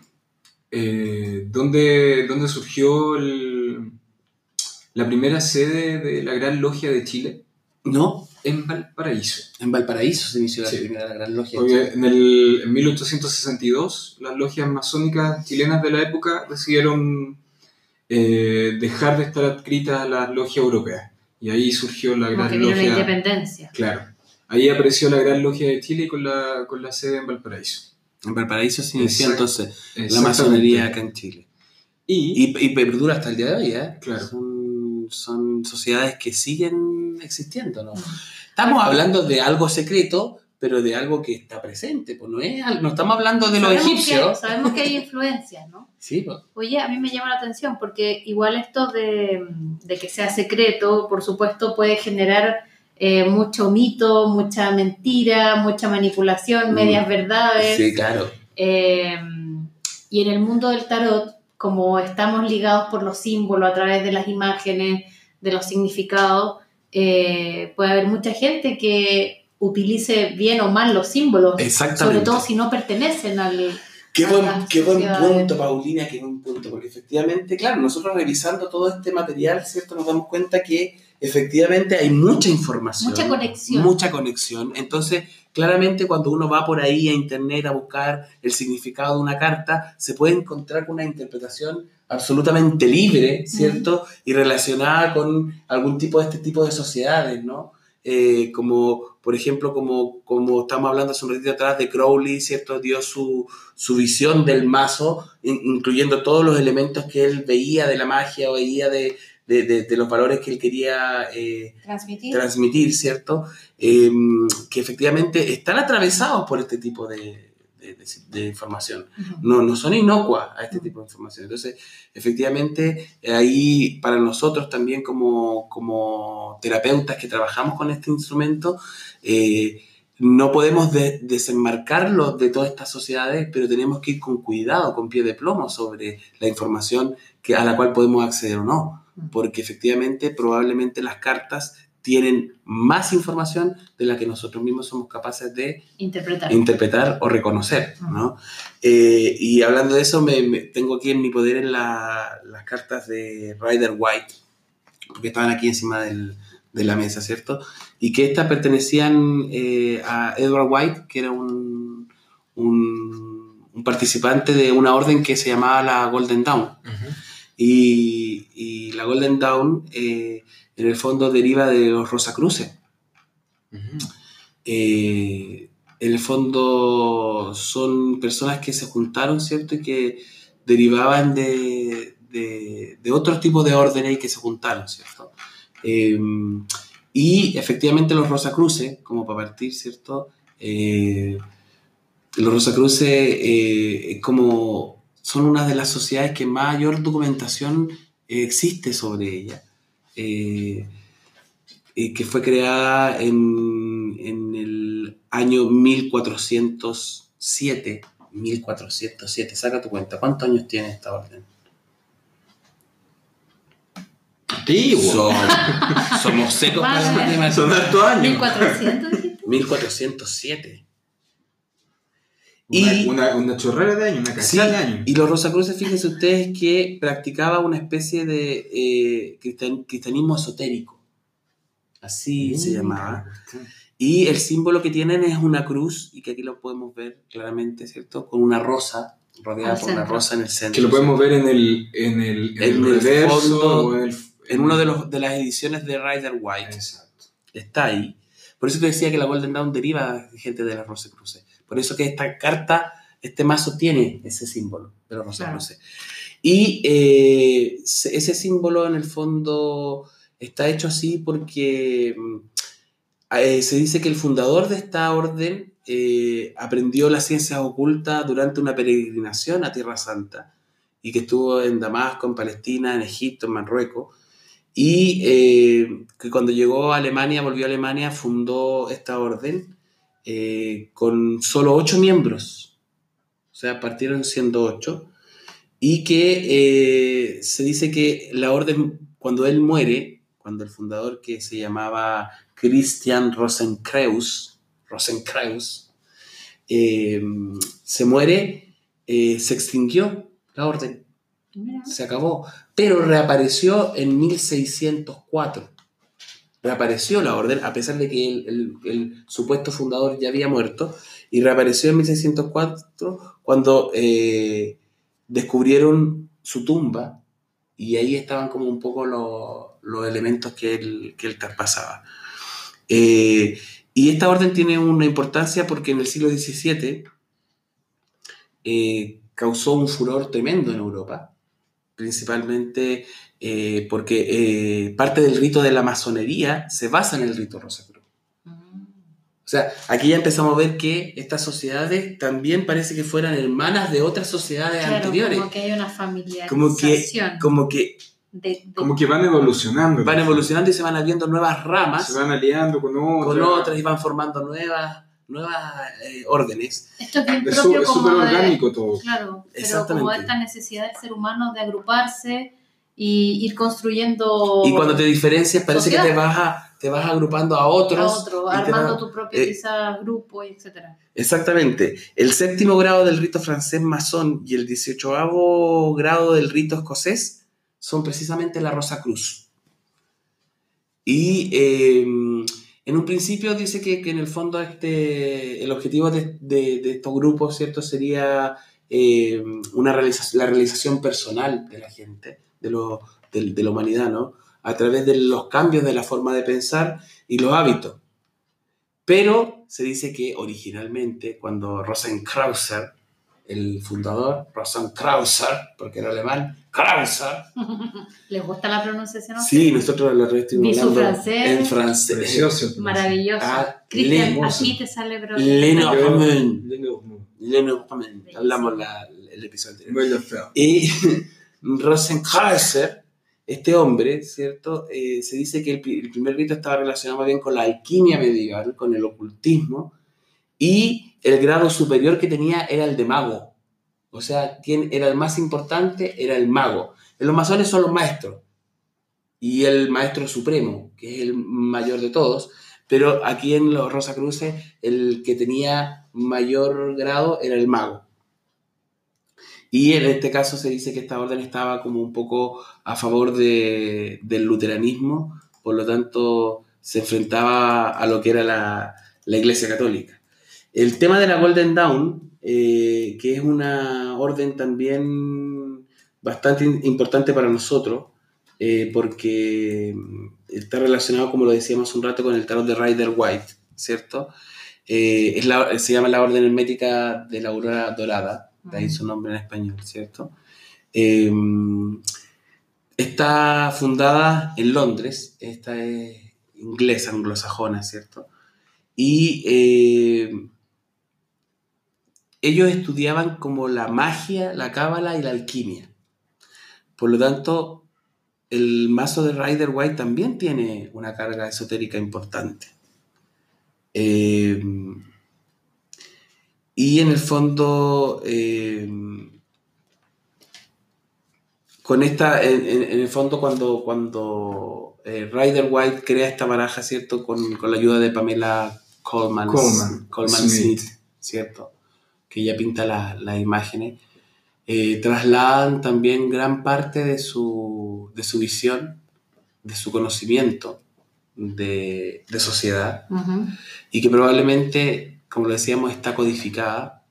eh, dónde, dónde surgió el- la primera sede de la Gran Logia de Chile? ¿No? En Valparaíso. En Valparaíso se inició la Sí. primera la gran logia. Porque en, el, en 1862 las logias masónicas chilenas de la época decidieron eh, dejar de estar adscritas a las logias europeas. Y ahí surgió la Como Gran que vino la Logia. independencia. Claro. Ahí apareció la Gran Logia de Chile con la, con la sede en Valparaíso. En Valparaíso se inició entonces la masonería acá en Chile. Y, Y, y perdura hasta el día de hoy, ¿eh? Claro. Son, son sociedades que siguen existiendo, ¿no? Estamos hablando de algo secreto, pero de algo que está presente, pues no es no estamos hablando de los Sabemos que- egipcios. sabemos que hay influencias, ¿no? Sí, pues. Oye, a mí me llama la atención porque igual esto de, de que sea secreto, por supuesto, puede generar eh, mucho mito, mucha mentira, mucha manipulación, Mm. medias verdades. Sí, claro. Eh, y en el mundo del tarot, como estamos ligados por los símbolos a través de las imágenes, de los significados, eh, puede haber mucha gente que utilice bien o mal los símbolos, Exactamente. sobre todo si no pertenecen al... Qué buen, qué buen punto, Paulina, qué buen punto, porque efectivamente, claro, nosotros revisando todo este material, ¿cierto? Nos damos cuenta que efectivamente hay mucha información. Mucha conexión. Mucha conexión. Entonces, claramente cuando uno va por ahí a internet a buscar el significado de una carta, se puede encontrar con una interpretación absolutamente libre, ¿cierto? Y relacionada con algún tipo de este tipo de sociedades, ¿no? Eh, como, por ejemplo, como, como estamos hablando hace un ratito atrás de Crowley, ¿cierto? Dio su, su visión del mazo, in- incluyendo todos los elementos que él veía de la magia o veía de, de, de- de los valores que él quería eh, Transmitir. transmitir, ¿cierto? Eh, que efectivamente están atravesados por este tipo de, información. No, no son inocuas a este tipo de información. Entonces, efectivamente, ahí para nosotros también como, como terapeutas que trabajamos con este instrumento, eh, no podemos de- desenmarcarlos de todas estas sociedades, pero tenemos que ir con cuidado, con pie de plomo sobre la información que, a la cual podemos acceder o no. Porque efectivamente, probablemente las cartas tienen más información de la que nosotros mismos somos capaces de Interpretar. interpretar o reconocer, ¿no? Eh, y hablando de eso, me, me- tengo aquí en mi poder en la- las cartas de Rider White, porque estaban aquí encima del- de la mesa, ¿cierto? Y que estas pertenecían eh, a Edward White, que era un, un, un participante de una orden que se llamaba la Golden Dawn. Y, y la Golden Dawn, eh, en el fondo, deriva de los Rosacruces. Eh, en el fondo son personas que se juntaron, ¿cierto? Y que derivaban de, de, de otros tipos de órdenes y que se juntaron, ¿cierto? Eh, y efectivamente los Rosacruces, como para partir, ¿cierto? Los Rosacruces es como son una de las sociedades que mayor documentación eh, existe sobre ella. Eh, eh, que fue creada en, en el año 1407. 1407, saca tu cuenta. ¿Cuántos años tiene esta orden? Antiguo. Som- somos secos para la Vale. Son hartos años. 1400 dijiste. 1407. Una, Y- una, una chorrera de años, una Sí, cachada de años. y los Rosacruces, fíjense ustedes que practicaba una especie de eh, cristian- cristianismo esotérico. Así se Mm, llamaba. Y el símbolo que tienen es una cruz, y que aquí lo podemos ver claramente, ¿cierto? Con una rosa, rodeada por una rosa en el centro. Que lo podemos ver en el, en el, en En el el reverso fondo, o en, el, En una de, los, de las ediciones de Rider White. Exacto. Está ahí. Por eso te decía que la Golden Dawn deriva de gente de las Rosacruces. Por eso que esta carta, este mazo tiene ese símbolo de los Rosacruces. Y eh, se- ese símbolo en el fondo está hecho así porque mm, eh, se dice que el fundador de esta orden eh, aprendió las ciencias ocultas durante una peregrinación a Tierra Santa y que estuvo en Damasco, en Palestina, en Egipto, en Marruecos. Y eh, que cuando llegó a Alemania, volvió a Alemania, fundó esta orden eh, con solo ocho miembros. O sea, partieron siendo ocho. Y que eh, se dice que la orden, cuando él muere, cuando el fundador que se llamaba Christian Rosenkreuz, Rosenkreuz eh, se muere, se extinguió la orden se acabó, pero reapareció en 1604. Reapareció la orden, a pesar de que el, supuesto fundador ya había muerto, y reapareció en 1604 cuando eh, descubrieron su tumba, y ahí estaban como un poco lo- los elementos que él, que él traspasaba. Eh, y esta orden tiene una importancia porque en el siglo XVII eh, causó un furor tremendo en Europa, principalmente eh, porque eh, parte del rito de la masonería se basa en el rito Rosacruz. Mm. O sea, aquí ya empezamos a ver que estas sociedades también parece que fueran hermanas de otras sociedades Claro, anteriores. como que hay una familiarización. Como que, como que de, de- Como que van evolucionando. van evolucionando y se van abriendo nuevas ramas Se van aliando con otras. con otras y van formando nuevas, nuevas eh, órdenes. Esto es bien Es su- propio es como súper de- orgánico todo. Claro, pero como esta necesidad del ser humano de agruparse y ir construyendo Y cuando te diferencias parece que te vas, a- te vas agrupando a otros. a otro, armando tu propio eh, quizás grupo, etcétera. Exactamente. El séptimo grado del rito francés masón y el 18 grado del rito escocés son precisamente la Rosa Cruz. Y eh, en un principio dice que, en el fondo este, el objetivo de, estos grupos ¿cierto? sería eh, una la realización personal de la gente, de, lo, de, de la humanidad, ¿no? a través de los cambios de la forma de pensar y los hábitos. Pero se dice que originalmente, cuando Rosenkrauser, el fundador, Rosenkrauser, porque era alemán, Krauser, ¿Les gusta la pronunciación? sí, nosotros lo estuvimos hablando francés. en francés. Precioso. Maravilloso. Ah, Cristian, aquí te sale, pero... Lenormand. Lenormand. Le Normand, hablamos la- el episodio anterior. Y Rosenkranzer, este hombre, ¿cierto? Eh, se dice que el, el primer rito estaba relacionado más bien con la alquimia medieval, con el ocultismo, y el grado superior que tenía era el de mago. O sea, quien era el más importante era el mago. Los masones son los maestros, y el maestro supremo, que es el mayor de todos, pero aquí en los Rosacruces el que tenía mayor grado era el mago. Y en este caso se dice que esta orden estaba como un poco a favor de- del luteranismo, por lo tanto se enfrentaba a lo que era la Iglesia Católica. El tema de la Golden Dawn, eh, que es una orden también bastante importante para nosotros, eh, porque mm, está relacionado, como lo decíamos un rato, con el tarot de Rider White, ¿cierto? Eh, es la- se llama la Orden Hermética de la Aurora Dorada, de ahí su nombre en español, ¿cierto? Eh, está fundada en Londres, esta es inglesa, anglosajona, ¿cierto? Y ellos estudiaban como la magia, la cábala y la alquimia. Por lo tanto, el mazo de Rider White también tiene una carga esotérica importante. Eh, y en el fondo, eh, con esta, en, el fondo cuando, cuando eh, Rider White crea esta baraja, ¿cierto? Con, con la ayuda de Pamela Coleman, Coleman Coleman Smith. Smith, ¿cierto? Que ella pinta la- las imágenes. eh, trasladan también gran parte de su, de su visión, de su conocimiento de, de sociedad y que probablemente, como lo decíamos, está codificada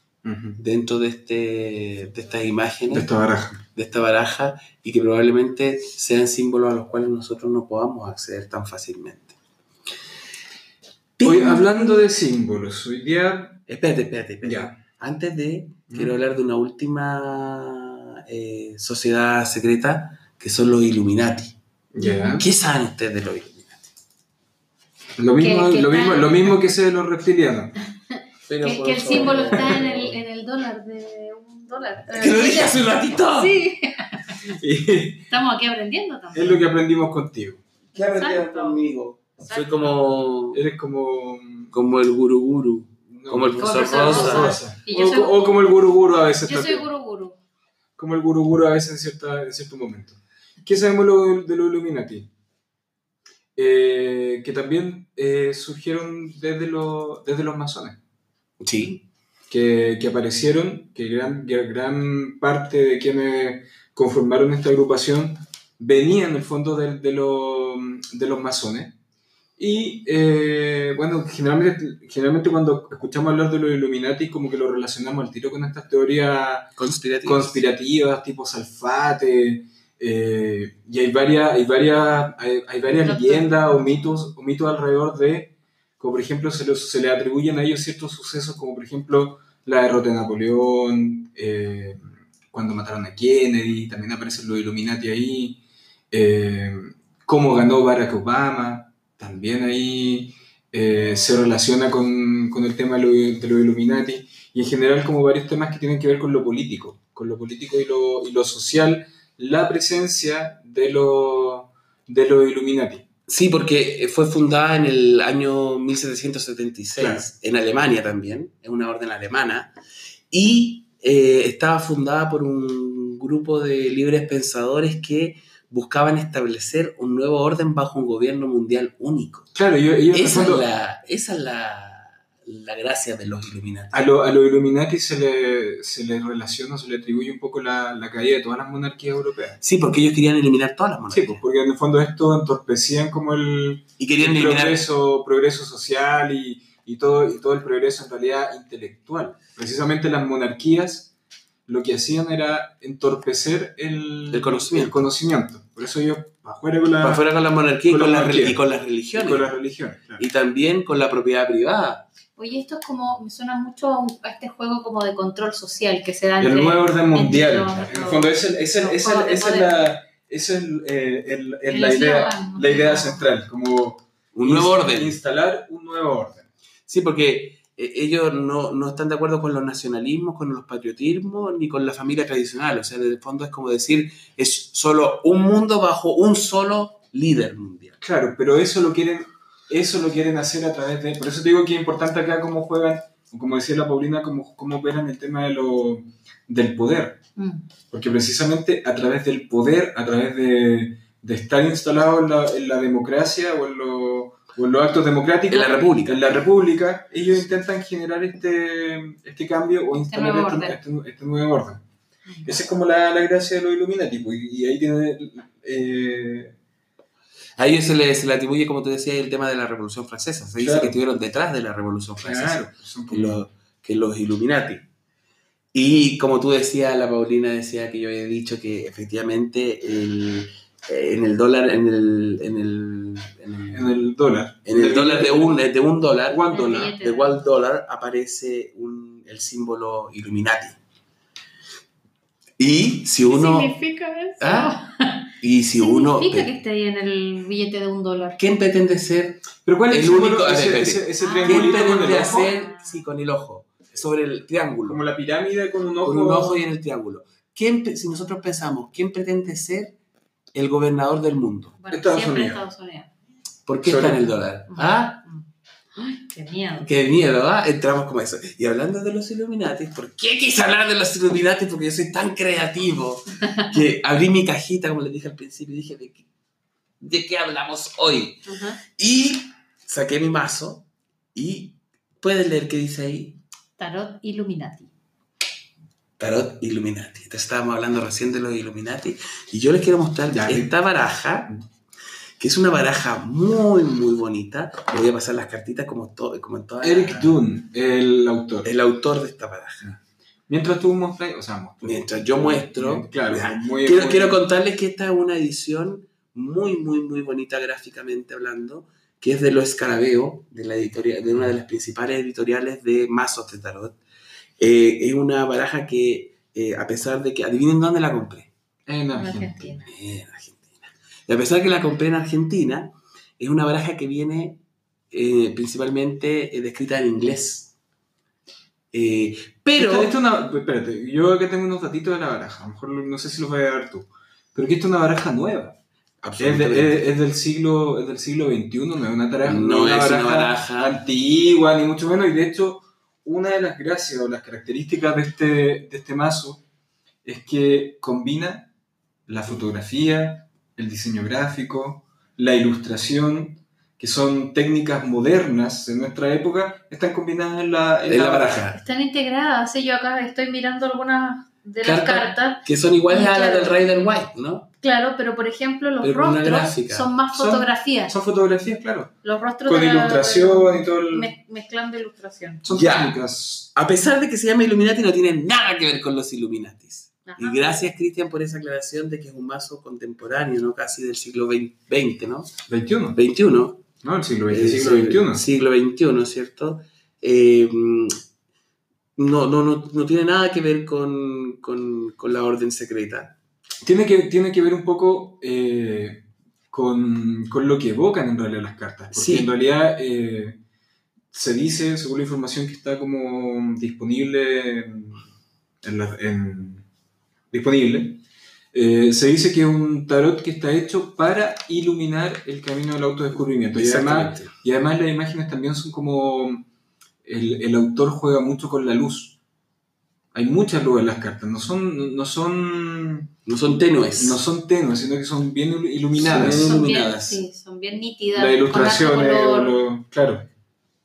dentro de, este, de estas imágenes, De esta baraja. de esta baraja, y que probablemente sean símbolos a los cuales nosotros no podamos acceder tan fácilmente. Hoy, hablando de símbolos, hoy día. Espérate, espérate, espérate. Ya. Antes de, Mm. quiero hablar de una última eh, sociedad secreta, que son los Illuminati. Ya. ¿Qué saben ustedes de los Illuminati? Lo mismo, Que- lo, mismo, lo mismo que sé de los reptilianos. Pero, Que, que el favor. símbolo está en el, en el dólar de un dólar. Que lo dije hace un ratito. Sí, estamos aquí aprendiendo también. es lo que aprendimos contigo. ¿Qué aprendieron conmigo? Soy como, Eres como. como el guru guru. Como el profesor Rosa. Rosa. O, soy- o como el guru guru a veces. Yo soy también. guru guru. Como el guru guru a veces en, cierta, en cierto momento. ¿Qué sabemos lo- de los Illuminati? Eh, que también eh, surgieron desde, los desde los masones. Sí. que, que aparecieron, que gran, gran parte de quienes conformaron esta agrupación venían en el fondo de, de, los- de los masones. Y eh, bueno, generalmente, generalmente cuando escuchamos hablar de los Illuminati, como que lo relacionamos al tiro con estas teorías conspirativas, tipo Salfate, eh, y hay varias, hay varias, hay, hay varias leyendas o mitos, o mitos alrededor de, como por ejemplo se, los- se le atribuyen a ellos ciertos sucesos, como por ejemplo la derrota de Napoleón, eh, cuando mataron a Kennedy, también aparecen los Illuminati ahí, eh, cómo ganó Barack Obama, también ahí eh, se relaciona con, con el tema de, lo- los Illuminati y en general como varios temas que tienen que ver con lo político, con lo político y lo, y lo social, la presencia de, los de los Illuminati. Sí, porque fue fundada en el año 1776, Claro. en Alemania también, es una orden alemana, y eh, estaba fundada por un grupo de libres pensadores que buscaban establecer un nuevo orden bajo un gobierno mundial único. Claro, en el Esa es la, esa es la, la gracia de los Illuminati. a, lo- a los Illuminati se le, se le relaciona, se le atribuye un poco la, la caída de todas las monarquías europeas. Sí, porque ellos querían eliminar todas las Sí, monarquías. pues, porque en el fondo esto entorpecían como el, y querían el eliminar... progreso, progreso social y, y todo, y todo el progreso en realidad intelectual. Precisamente las monarquías lo que hacían era entorpecer el, El conocimiento. el conocimiento. Por eso ellos, afuera con la, Para afuera con la monarquía y Con con, la las re- monarquía. y con las y religiones. con las religiones. claro. y también con la propiedad privada. Oye, esto es como, me suena mucho a, un- a este juego como de control social que se da El nuevo orden mundial. en el fondo, esa es, la, esa es el- eh, el- el- El la, idea, la idea central, como Un nuevo orden. instalar un nuevo orden. Sí, porque ellos no, no están de acuerdo con los nacionalismos, con los patriotismos, ni con la familia tradicional. O sea, en el fondo es como decir, es solo un mundo bajo un solo líder mundial. Claro, pero eso lo quieren, eso lo quieren hacer a través de. Por eso te digo que es importante acá cómo juegan, como decía la Paulina, cómo, cómo operan el tema de lo, del poder. Mm. Porque precisamente a través del poder, a través de, de estar instalado en la, en la democracia o en, lo- en los actos democráticos, En la República. en la República, ellos intentan generar este, este cambio o instalar nuevo este, orden. este- este nuevo orden. Esa es como la, la gracia de los Illuminati, pues, y, y ahí tiene... eh, A ellos se les, se le atribuye, como te decía, el tema de la Revolución Francesa. Se dice Claro. que estuvieron detrás de la Revolución Francesa. claro, que, los, que los Illuminati. Y como tú decías, la Paulina decía que yo había dicho que efectivamente el- en el dólar, en el, en el, en el, en el dólar. en el dólar de un, de un dólar, One de one dólar, aparece un- el símbolo Illuminati. Y si uno... ¿Qué significa eso? ¿Ah? Y si ¿Qué uno... significa que esté ahí en el billete de un dólar? ¿Quién pretende ser Pero ¿cuál es El único- ese, espérate. ese, ese Ah. ¿Quién triangulito con pretende el ojo? hacer, sí, con el ojo, sobre el triángulo, Como la pirámide con un ojo. con un ojo y en el triángulo? ¿Quién, si nosotros pensamos, ¿quién pretende ser el gobernador del mundo? Bueno, Estados siempre Unidos. Estados Unidos. ¿Por qué Sobre- está en el dólar? ¿Ah? Ay, qué miedo. Qué miedo, ¿ah? Entramos como eso. Y hablando de los Illuminati, ¿por qué quise hablar de los Illuminati? Porque yo soy tan creativo que abrí mi cajita, como les dije al principio, y dije, ¿de qué, de qué hablamos hoy? Y saqué mi mazo y puedes leer qué dice ahí. Tarot Illuminati. Tarot Illuminati. Entonces estábamos hablando recién de los Illuminati y yo les quiero mostrar Ya, esta baraja, que es una baraja muy, muy bonita. Voy a pasar las cartitas como, to- como en todas. Eric Dunn, el autor. el autor de esta baraja. Mientras tú mostras, o sea, mostras. Mientras yo muestro, Claro, Ya. muy quiero, muy- quiero contarles que esta es una edición muy, muy, muy bonita gráficamente hablando, que es de Lo Escarabeo, de, la editorial, de una de las principales editoriales de mazos de tarot. Eh, es una baraja que, eh, a pesar de que, adivinen dónde la compré. En En Argentina. Argentina. En Argentina. Y a pesar que la compré en Argentina, es una baraja que viene eh, principalmente eh, descrita en inglés. Eh, pero... Esto, esto es una, espérate, yo acá tengo unos datitos de la baraja. A lo mejor no sé si los voy a dar tú. Pero que esto es una baraja nueva. Es, de- es- es del siglo, es del siglo XXI, no es una, taraja, No una es una baraja baraja. antigua, ni mucho menos. Y de hecho, una de las gracias o las características de este, de este mazo es que combina la fotografía, el diseño gráfico, la ilustración, que son técnicas modernas de nuestra época, están combinadas en la, en en la la baraja. Están integradas. sí, Yo acá estoy mirando algunas de las Carta. cartas. Que son iguales a las del Rider White, ¿no? Claro, pero por ejemplo, los Pero rostros son más fotografías. Son fotografías, claro. los rostros Con de la- ilustración y todo el... mez- mezclando ilustración. Son Ya. técnicas. A pesar de que se llama Illuminati, no tiene nada que ver con los Illuminatis. Ajá. Y gracias, Cristian, por esa aclaración de que es un mazo contemporáneo, ¿no? Casi del siglo XX, ¿no? 21. 21. No, el siglo XX, Eh, siglo XXI. Siglo XXI, ¿cierto? Eh, no, no, no, no tiene nada que ver con, con, con la orden secreta. Tiene que, tiene que ver un poco eh, con, con lo que evocan en realidad las cartas. Porque Sí. en realidad eh, se dice, según la información que está como disponible en, en la- en- disponible, eh, se dice que es un tarot que está hecho para iluminar el camino del autodescubrimiento. Y además, y además las imágenes también son como... El, el autor juega mucho con la luz. Hay mucha luz en las cartas. No son, no son, No son tenues. no son tenues, sino que son bien ilu- iluminadas. Son Son bien, iluminadas. sí, son bien nítidas. O color. lo- claro.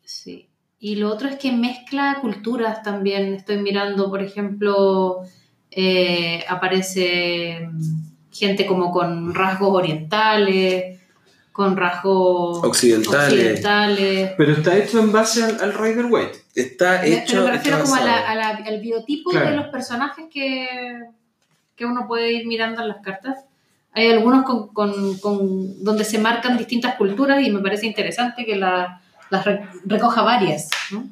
Sí. Y lo otro es que mezcla culturas también. Estoy mirando, por ejemplo, eh, aparece mm, gente como con rasgos orientales, con rasgos Occidentales. occidentales. Pero está hecho en base al, al Rider White. Está Pero hecho. me refiero como a la- a la- al biotipo Claro. de los personajes que, que uno puede ir mirando en las cartas. Hay algunos con, con- con- donde se marcan distintas culturas y me parece interesante que la- las re- recoja varias. ¿no?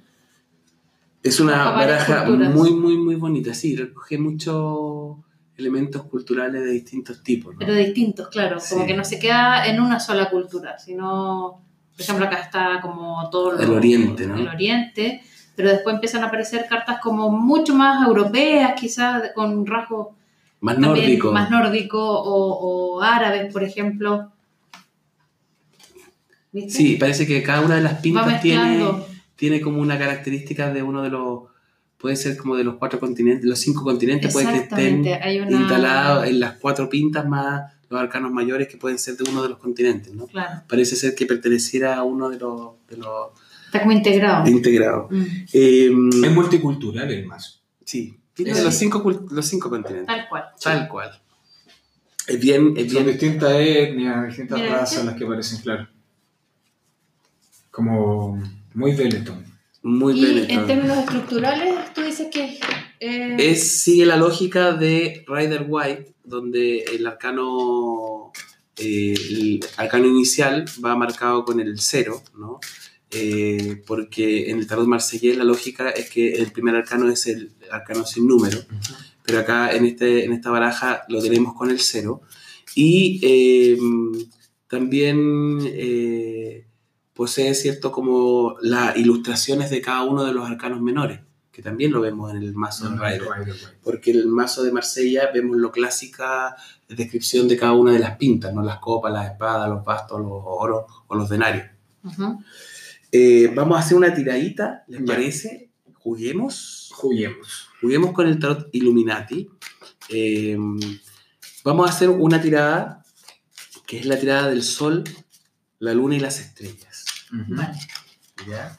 Es una baraja culturas. muy, muy, muy bonita. Sí, recoge muchos elementos culturales de distintos tipos. ¿no? Pero distintos, claro. Como que no se queda en una sola cultura, sino, por ejemplo, acá está como todo lo- El oriente, ¿no? El oriente, pero después empiezan a aparecer cartas como mucho más europeas, quizás con rasgos Más también nórdico. más nórdico o, o árabes, por ejemplo. ¿Viste? Sí, parece que cada una de las pintas tiene, tiene como una característica de uno de los, puede ser como de los cuatro continentes, los cinco continentes, puede que estén una... instalados en las cuatro pintas más los arcanos mayores que pueden ser de uno de los continentes, ¿no? Claro, Parece ser que perteneciera a uno de los, de los está como integrado. integrados. Mm, Eh, Es multicultural el mazo. sí, tiene Sí. los cinco, los cinco continentes, Tal cual. tal cual. Es bien, es Son bien, distintas etnias, distintas Mira, razas las que aparecen, claro. Como muy Benetton. Muy Y bien. en términos estructurales, tú dices que eh, es, sigue la lógica de Rider White, donde el arcano, eh, el arcano inicial va marcado con el cero, ¿no? Eh, porque en el tarot marsellés la lógica es que el primer arcano es el arcano sin número, pero acá en, este, en esta baraja lo tenemos con el cero. Y eh, también eh, posee, ¿cierto?, como las ilustraciones de cada uno de los arcanos menores, que también lo vemos en el mazo de Rider porque en el mazo de Marsella vemos lo clásica descripción de cada una de las pintas, ¿no? Las copas, las espadas, los bastos, los oros o los denarios. Eh, vamos a hacer una tiradita, ¿les Ya. parece? Juguemos. Juguemos. Juguemos con el tarot Illuminati. Eh, vamos a hacer una tirada que es la tirada del sol, la luna y las estrellas. Ujú. Vale. ¿ya?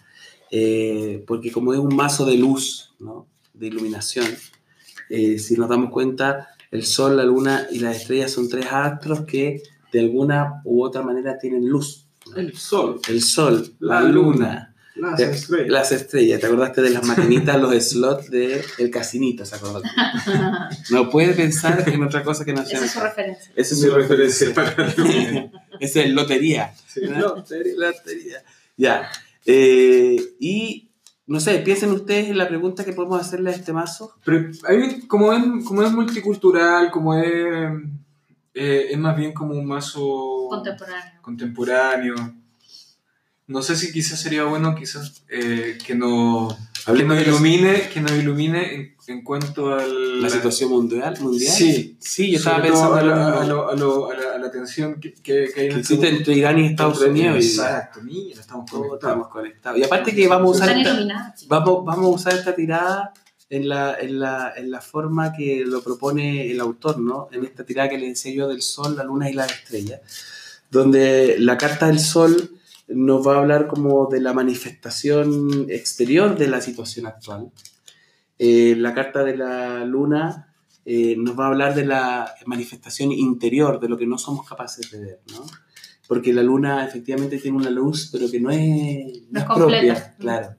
Eh, porque como es un mazo de luz, ¿no? de iluminación, eh, si nos damos cuenta, el Sol, la Luna y las estrellas son tres astros que de alguna u otra manera tienen luz. El sol, El Sol, la, La Luna, las Te- estrellas. las estrellas. ¿Te acordaste de las maquinitas, los slots del el casinito? ¿Se acordaste? No puede pensar en otra cosa que no sea. Esa es su referencia. Esa es Mi su referencia para Esa es lotería. Sí. Lotería, lotería. Ya. Eh, y no sé, piensen ustedes en la pregunta que podemos hacerle a este mazo. Pero como es, como es multicultural, como es, eh, es más bien como un mazo Contemporáneo. contemporáneo. No sé si quizás sería bueno quizás eh, que, nos, que nos la- ilumine, que nos ilumine en, en cuanto a la situación mundial. mundial. Sí, sí, yo estaba pensando a la, a lo lo- a lo- a la- la tensión que, que, que hay que en existe entre Irán y Estados Unidos. Y Exacto, mira, estamos todos conectados. estamos conectados. Y aparte que vamos a usar esta, vamos, vamos a usar esta tirada en la, en, la, en la forma que lo propone el autor, ¿no? En esta tirada que le decía yo del Sol, la Luna y las estrellas, donde la carta del Sol nos va a hablar como de la manifestación exterior de la situación actual. Eh, la carta de la Luna eh, nos va a hablar de la manifestación interior, de lo que no somos capaces de ver, ¿no? Porque la Luna efectivamente tiene una luz, pero que no es, No es propia, claro.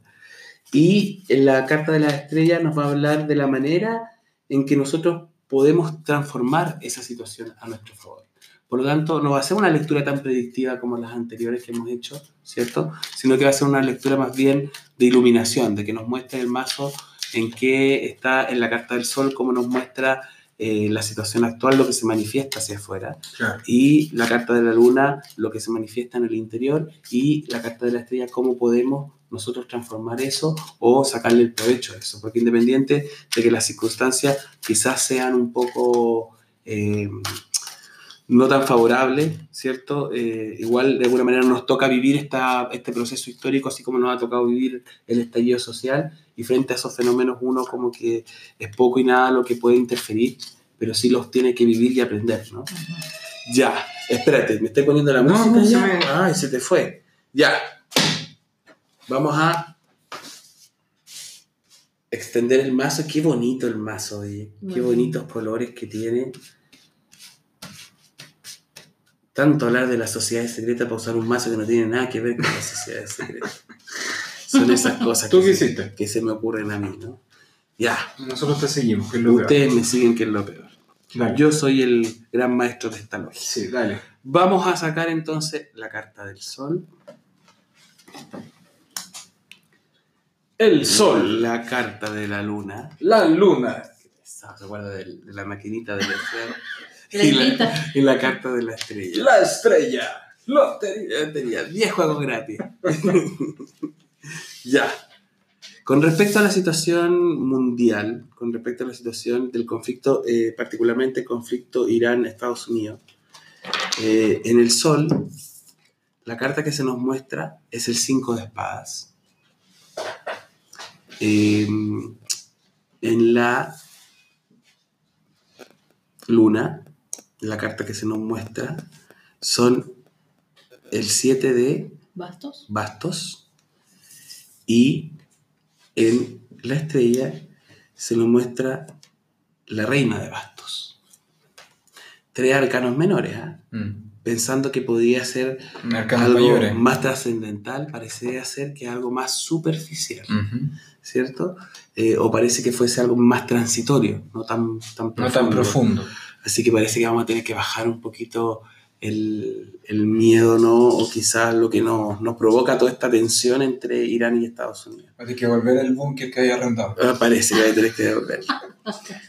Y en la carta de las estrellas nos va a hablar de la manera en que nosotros podemos transformar esa situación a nuestro favor. Por lo tanto, no va a ser una lectura tan predictiva como las anteriores que hemos hecho, ¿cierto? Sino que va a ser una lectura más bien de iluminación, de que nos muestre el mazo en qué está en la carta del sol, cómo nos muestra eh, la situación actual, lo que se manifiesta hacia afuera, Claro. y la carta de la luna, lo que se manifiesta en el interior, y la carta de la estrella, cómo podemos nosotros transformar eso o sacarle el provecho a eso, porque independiente de que las circunstancias quizás sean un poco eh, no tan favorables, ¿cierto? Eh, igual de alguna manera nos toca vivir esta, este proceso histórico, así como nos ha tocado vivir el estallido social, y frente a esos fenómenos uno como que es poco y nada lo que puede interferir, pero sí los tiene que vivir y aprender, ¿no? Ya, espérate, me estoy poniendo la música no, ya. me- Ay, se te fue. Ya. Vamos a extender el mazo. Qué bonito el mazo, oye. Qué bonitos colores que tiene. Tanto hablar de la sociedad secreta para usar un mazo que no tiene nada que ver con la sociedad secreta. Son esas cosas ¿Tú que, se, que se me ocurren a mí, ¿no? Ya, Nosotros te seguimos, que es lo peor. ustedes me siguen que es lo peor. Dale. Yo soy el gran maestro de esta lógica. Sí, dale. Vamos a sacar entonces la carta del sol. El sol, La carta de la luna. la luna, Esa, Recuerda del- de, la maquinita del esfero. La Y la, invita. y la carta de la estrella. la estrella, lotería. Tenía 10 juegos gratis. ya. Con respecto a la situación mundial, con respecto a la situación del conflicto, eh, particularmente el conflicto Irán-Estados Unidos, eh, en el Sol, la carta que se nos muestra es el 5 de espadas. Eh, en la Luna, la carta que se nos muestra, son el 7 de ¿Bastos? bastos y en la estrella se nos muestra la reina de bastos. Tres arcanos menores, ¿ah? Mm. pensando que podría ser algo mayores. más trascendental, parecería ser que algo más superficial. ¿cierto? Eh, o parece que fuese algo más transitorio, no tan, tan No tan profundo. Así que parece que vamos a tener que bajar un poquito el, el miedo, ¿no? O quizás lo que nos, nos provoca toda esta tensión entre Irán y Estados Unidos. Hay que volver al búnker que había arrendado. Ah, Parece que a tener que devolverlo.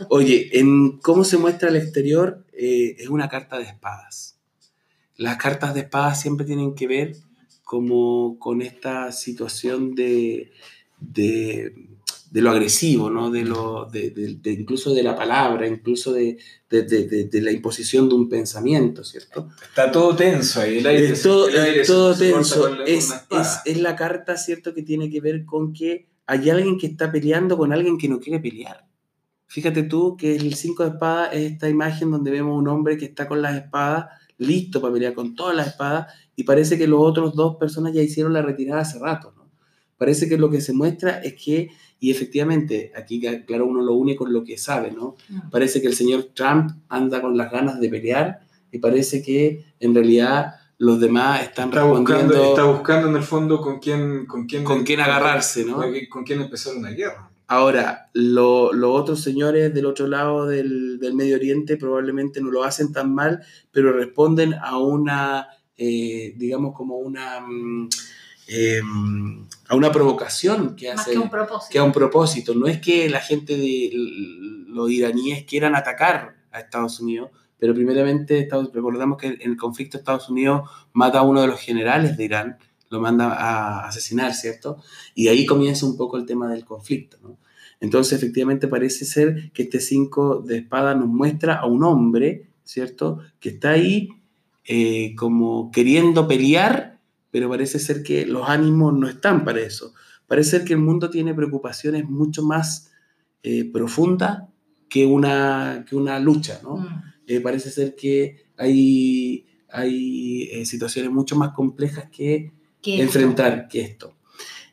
Oye, en cómo se muestra el exterior, eh, es una carta de espadas. Las cartas de espadas siempre tienen que ver como con esta situación de, de, de lo agresivo, ¿no? de lo, de, de- de- incluso de la palabra, incluso de, de- la imposición de un pensamiento, ¿cierto? Está todo tenso ahí. El aire, Es todo, el aire es todo tenso. con la- con Es, es- es la carta, ¿cierto?, que tiene que ver con que hay alguien que está peleando con alguien que no quiere pelear. Fíjate tú que el 5 de espadas es esta imagen donde vemos un hombre que está con las espadas, listo para pelear con todas las espadas, y parece que los otros dos personas ya hicieron la retirada hace rato, ¿no? Parece que lo que se muestra es que, y efectivamente, aquí claro uno lo une con lo que sabe, ¿no? Parece que el señor Trump anda con las ganas de pelear y parece que en realidad los demás están Está buscando, respondiendo está buscando en el fondo con quién, con quién, con quién agarrarse, ¿no? con quién- con quién empezar una guerra. Ahora, lo- los otros señores del otro lado del, del Medio Oriente probablemente no lo hacen tan mal, pero responden a una, eh, digamos, como una, mm, eh, a una provocación que Más hace que un propósito. que a un propósito. No es que la gente de los iraníes quieran atacar a Estados Unidos, pero primeramente Estados- recordamos que en el conflicto Estados Unidos mata a uno de los generales de Irán, lo manda a asesinar, ¿cierto? Y ahí comienza un poco el tema del conflicto, ¿no? Entonces, efectivamente, parece ser que este 5 de espada nos muestra a un hombre, ¿cierto? Que está ahí eh, como queriendo pelear, pero parece ser que los ánimos no están para eso. Parece ser que el mundo tiene preocupaciones mucho más eh, profundas que una, que una lucha, ¿no? Mm. Eh, parece ser que hay, hay eh, situaciones mucho más complejas que enfrentar que esto.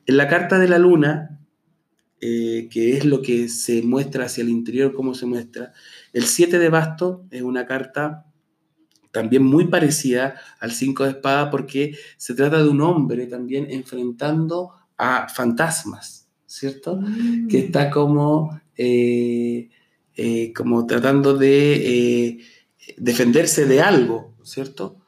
En la carta de la luna, eh, que es lo que se muestra hacia el interior, cómo se muestra, el 7 de basto es una carta también muy parecida al 5 de espada porque se trata de un hombre también enfrentando a fantasmas, ¿cierto? Mm. que está como, eh, eh, como tratando de eh, defenderse de algo, ¿cierto?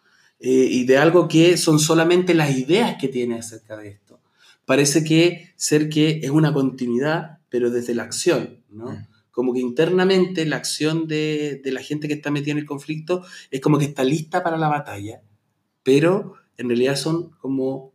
Y de algo que son solamente las ideas que tiene acerca de esto. Parece que ser que es una continuidad, pero desde la acción, ¿no? Mm. Como que internamente la acción de, de la gente que está metida en el conflicto es como que está lista para la batalla, pero en realidad son como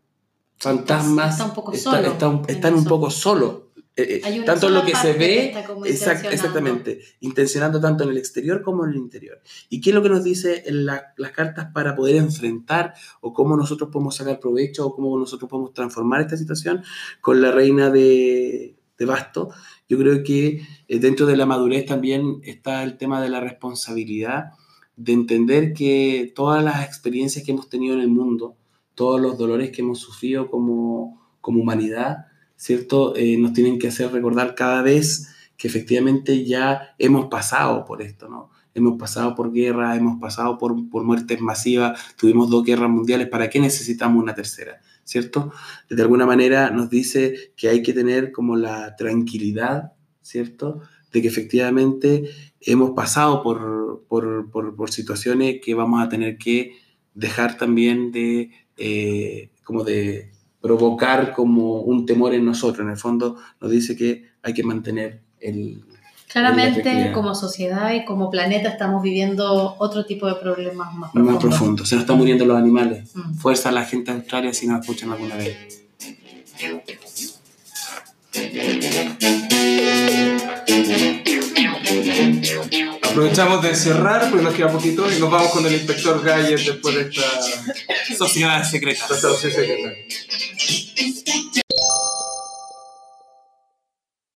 fantasmas. Está un poco está- solo está un- están un poco solos. Eh, eh, tanto en lo que se que ve, como exact- exactamente, intencionando tanto en el exterior como en el interior. ¿Y qué es lo que nos dice en la- las cartas para poder enfrentar o cómo nosotros podemos sacar provecho o cómo nosotros podemos transformar esta situación con la reina de, de Basto? Yo creo que eh, dentro de la madurez también está el tema de la responsabilidad de entender que todas las experiencias que hemos tenido en el mundo, todos los dolores que hemos sufrido como, como humanidad, ¿cierto? Eh, nos tienen que hacer recordar cada vez que efectivamente ya hemos pasado por esto, ¿no? Hemos pasado por guerra, hemos pasado por, por muertes masivas, tuvimos dos guerras mundiales, ¿para qué necesitamos una tercera? ¿Cierto? De alguna manera nos dice que hay que tener como la tranquilidad, ¿cierto? De que efectivamente hemos pasado por, por, por- situaciones que vamos a tener que dejar también de, eh, como de provocar como un temor en nosotros. En el fondo nos dice que hay que mantener el... Claramente, como sociedad y como planeta, estamos viviendo otro tipo de problemas más profundos. Más profundo. Se nos están muriendo los animales. Mm. Fuerza a la gente de Australia si nos escuchan alguna vez. Aprovechamos de cerrar porque nos queda poquito y nos vamos con el inspector Gallet después de esta sociedad secreta. Esta sociedad secreta.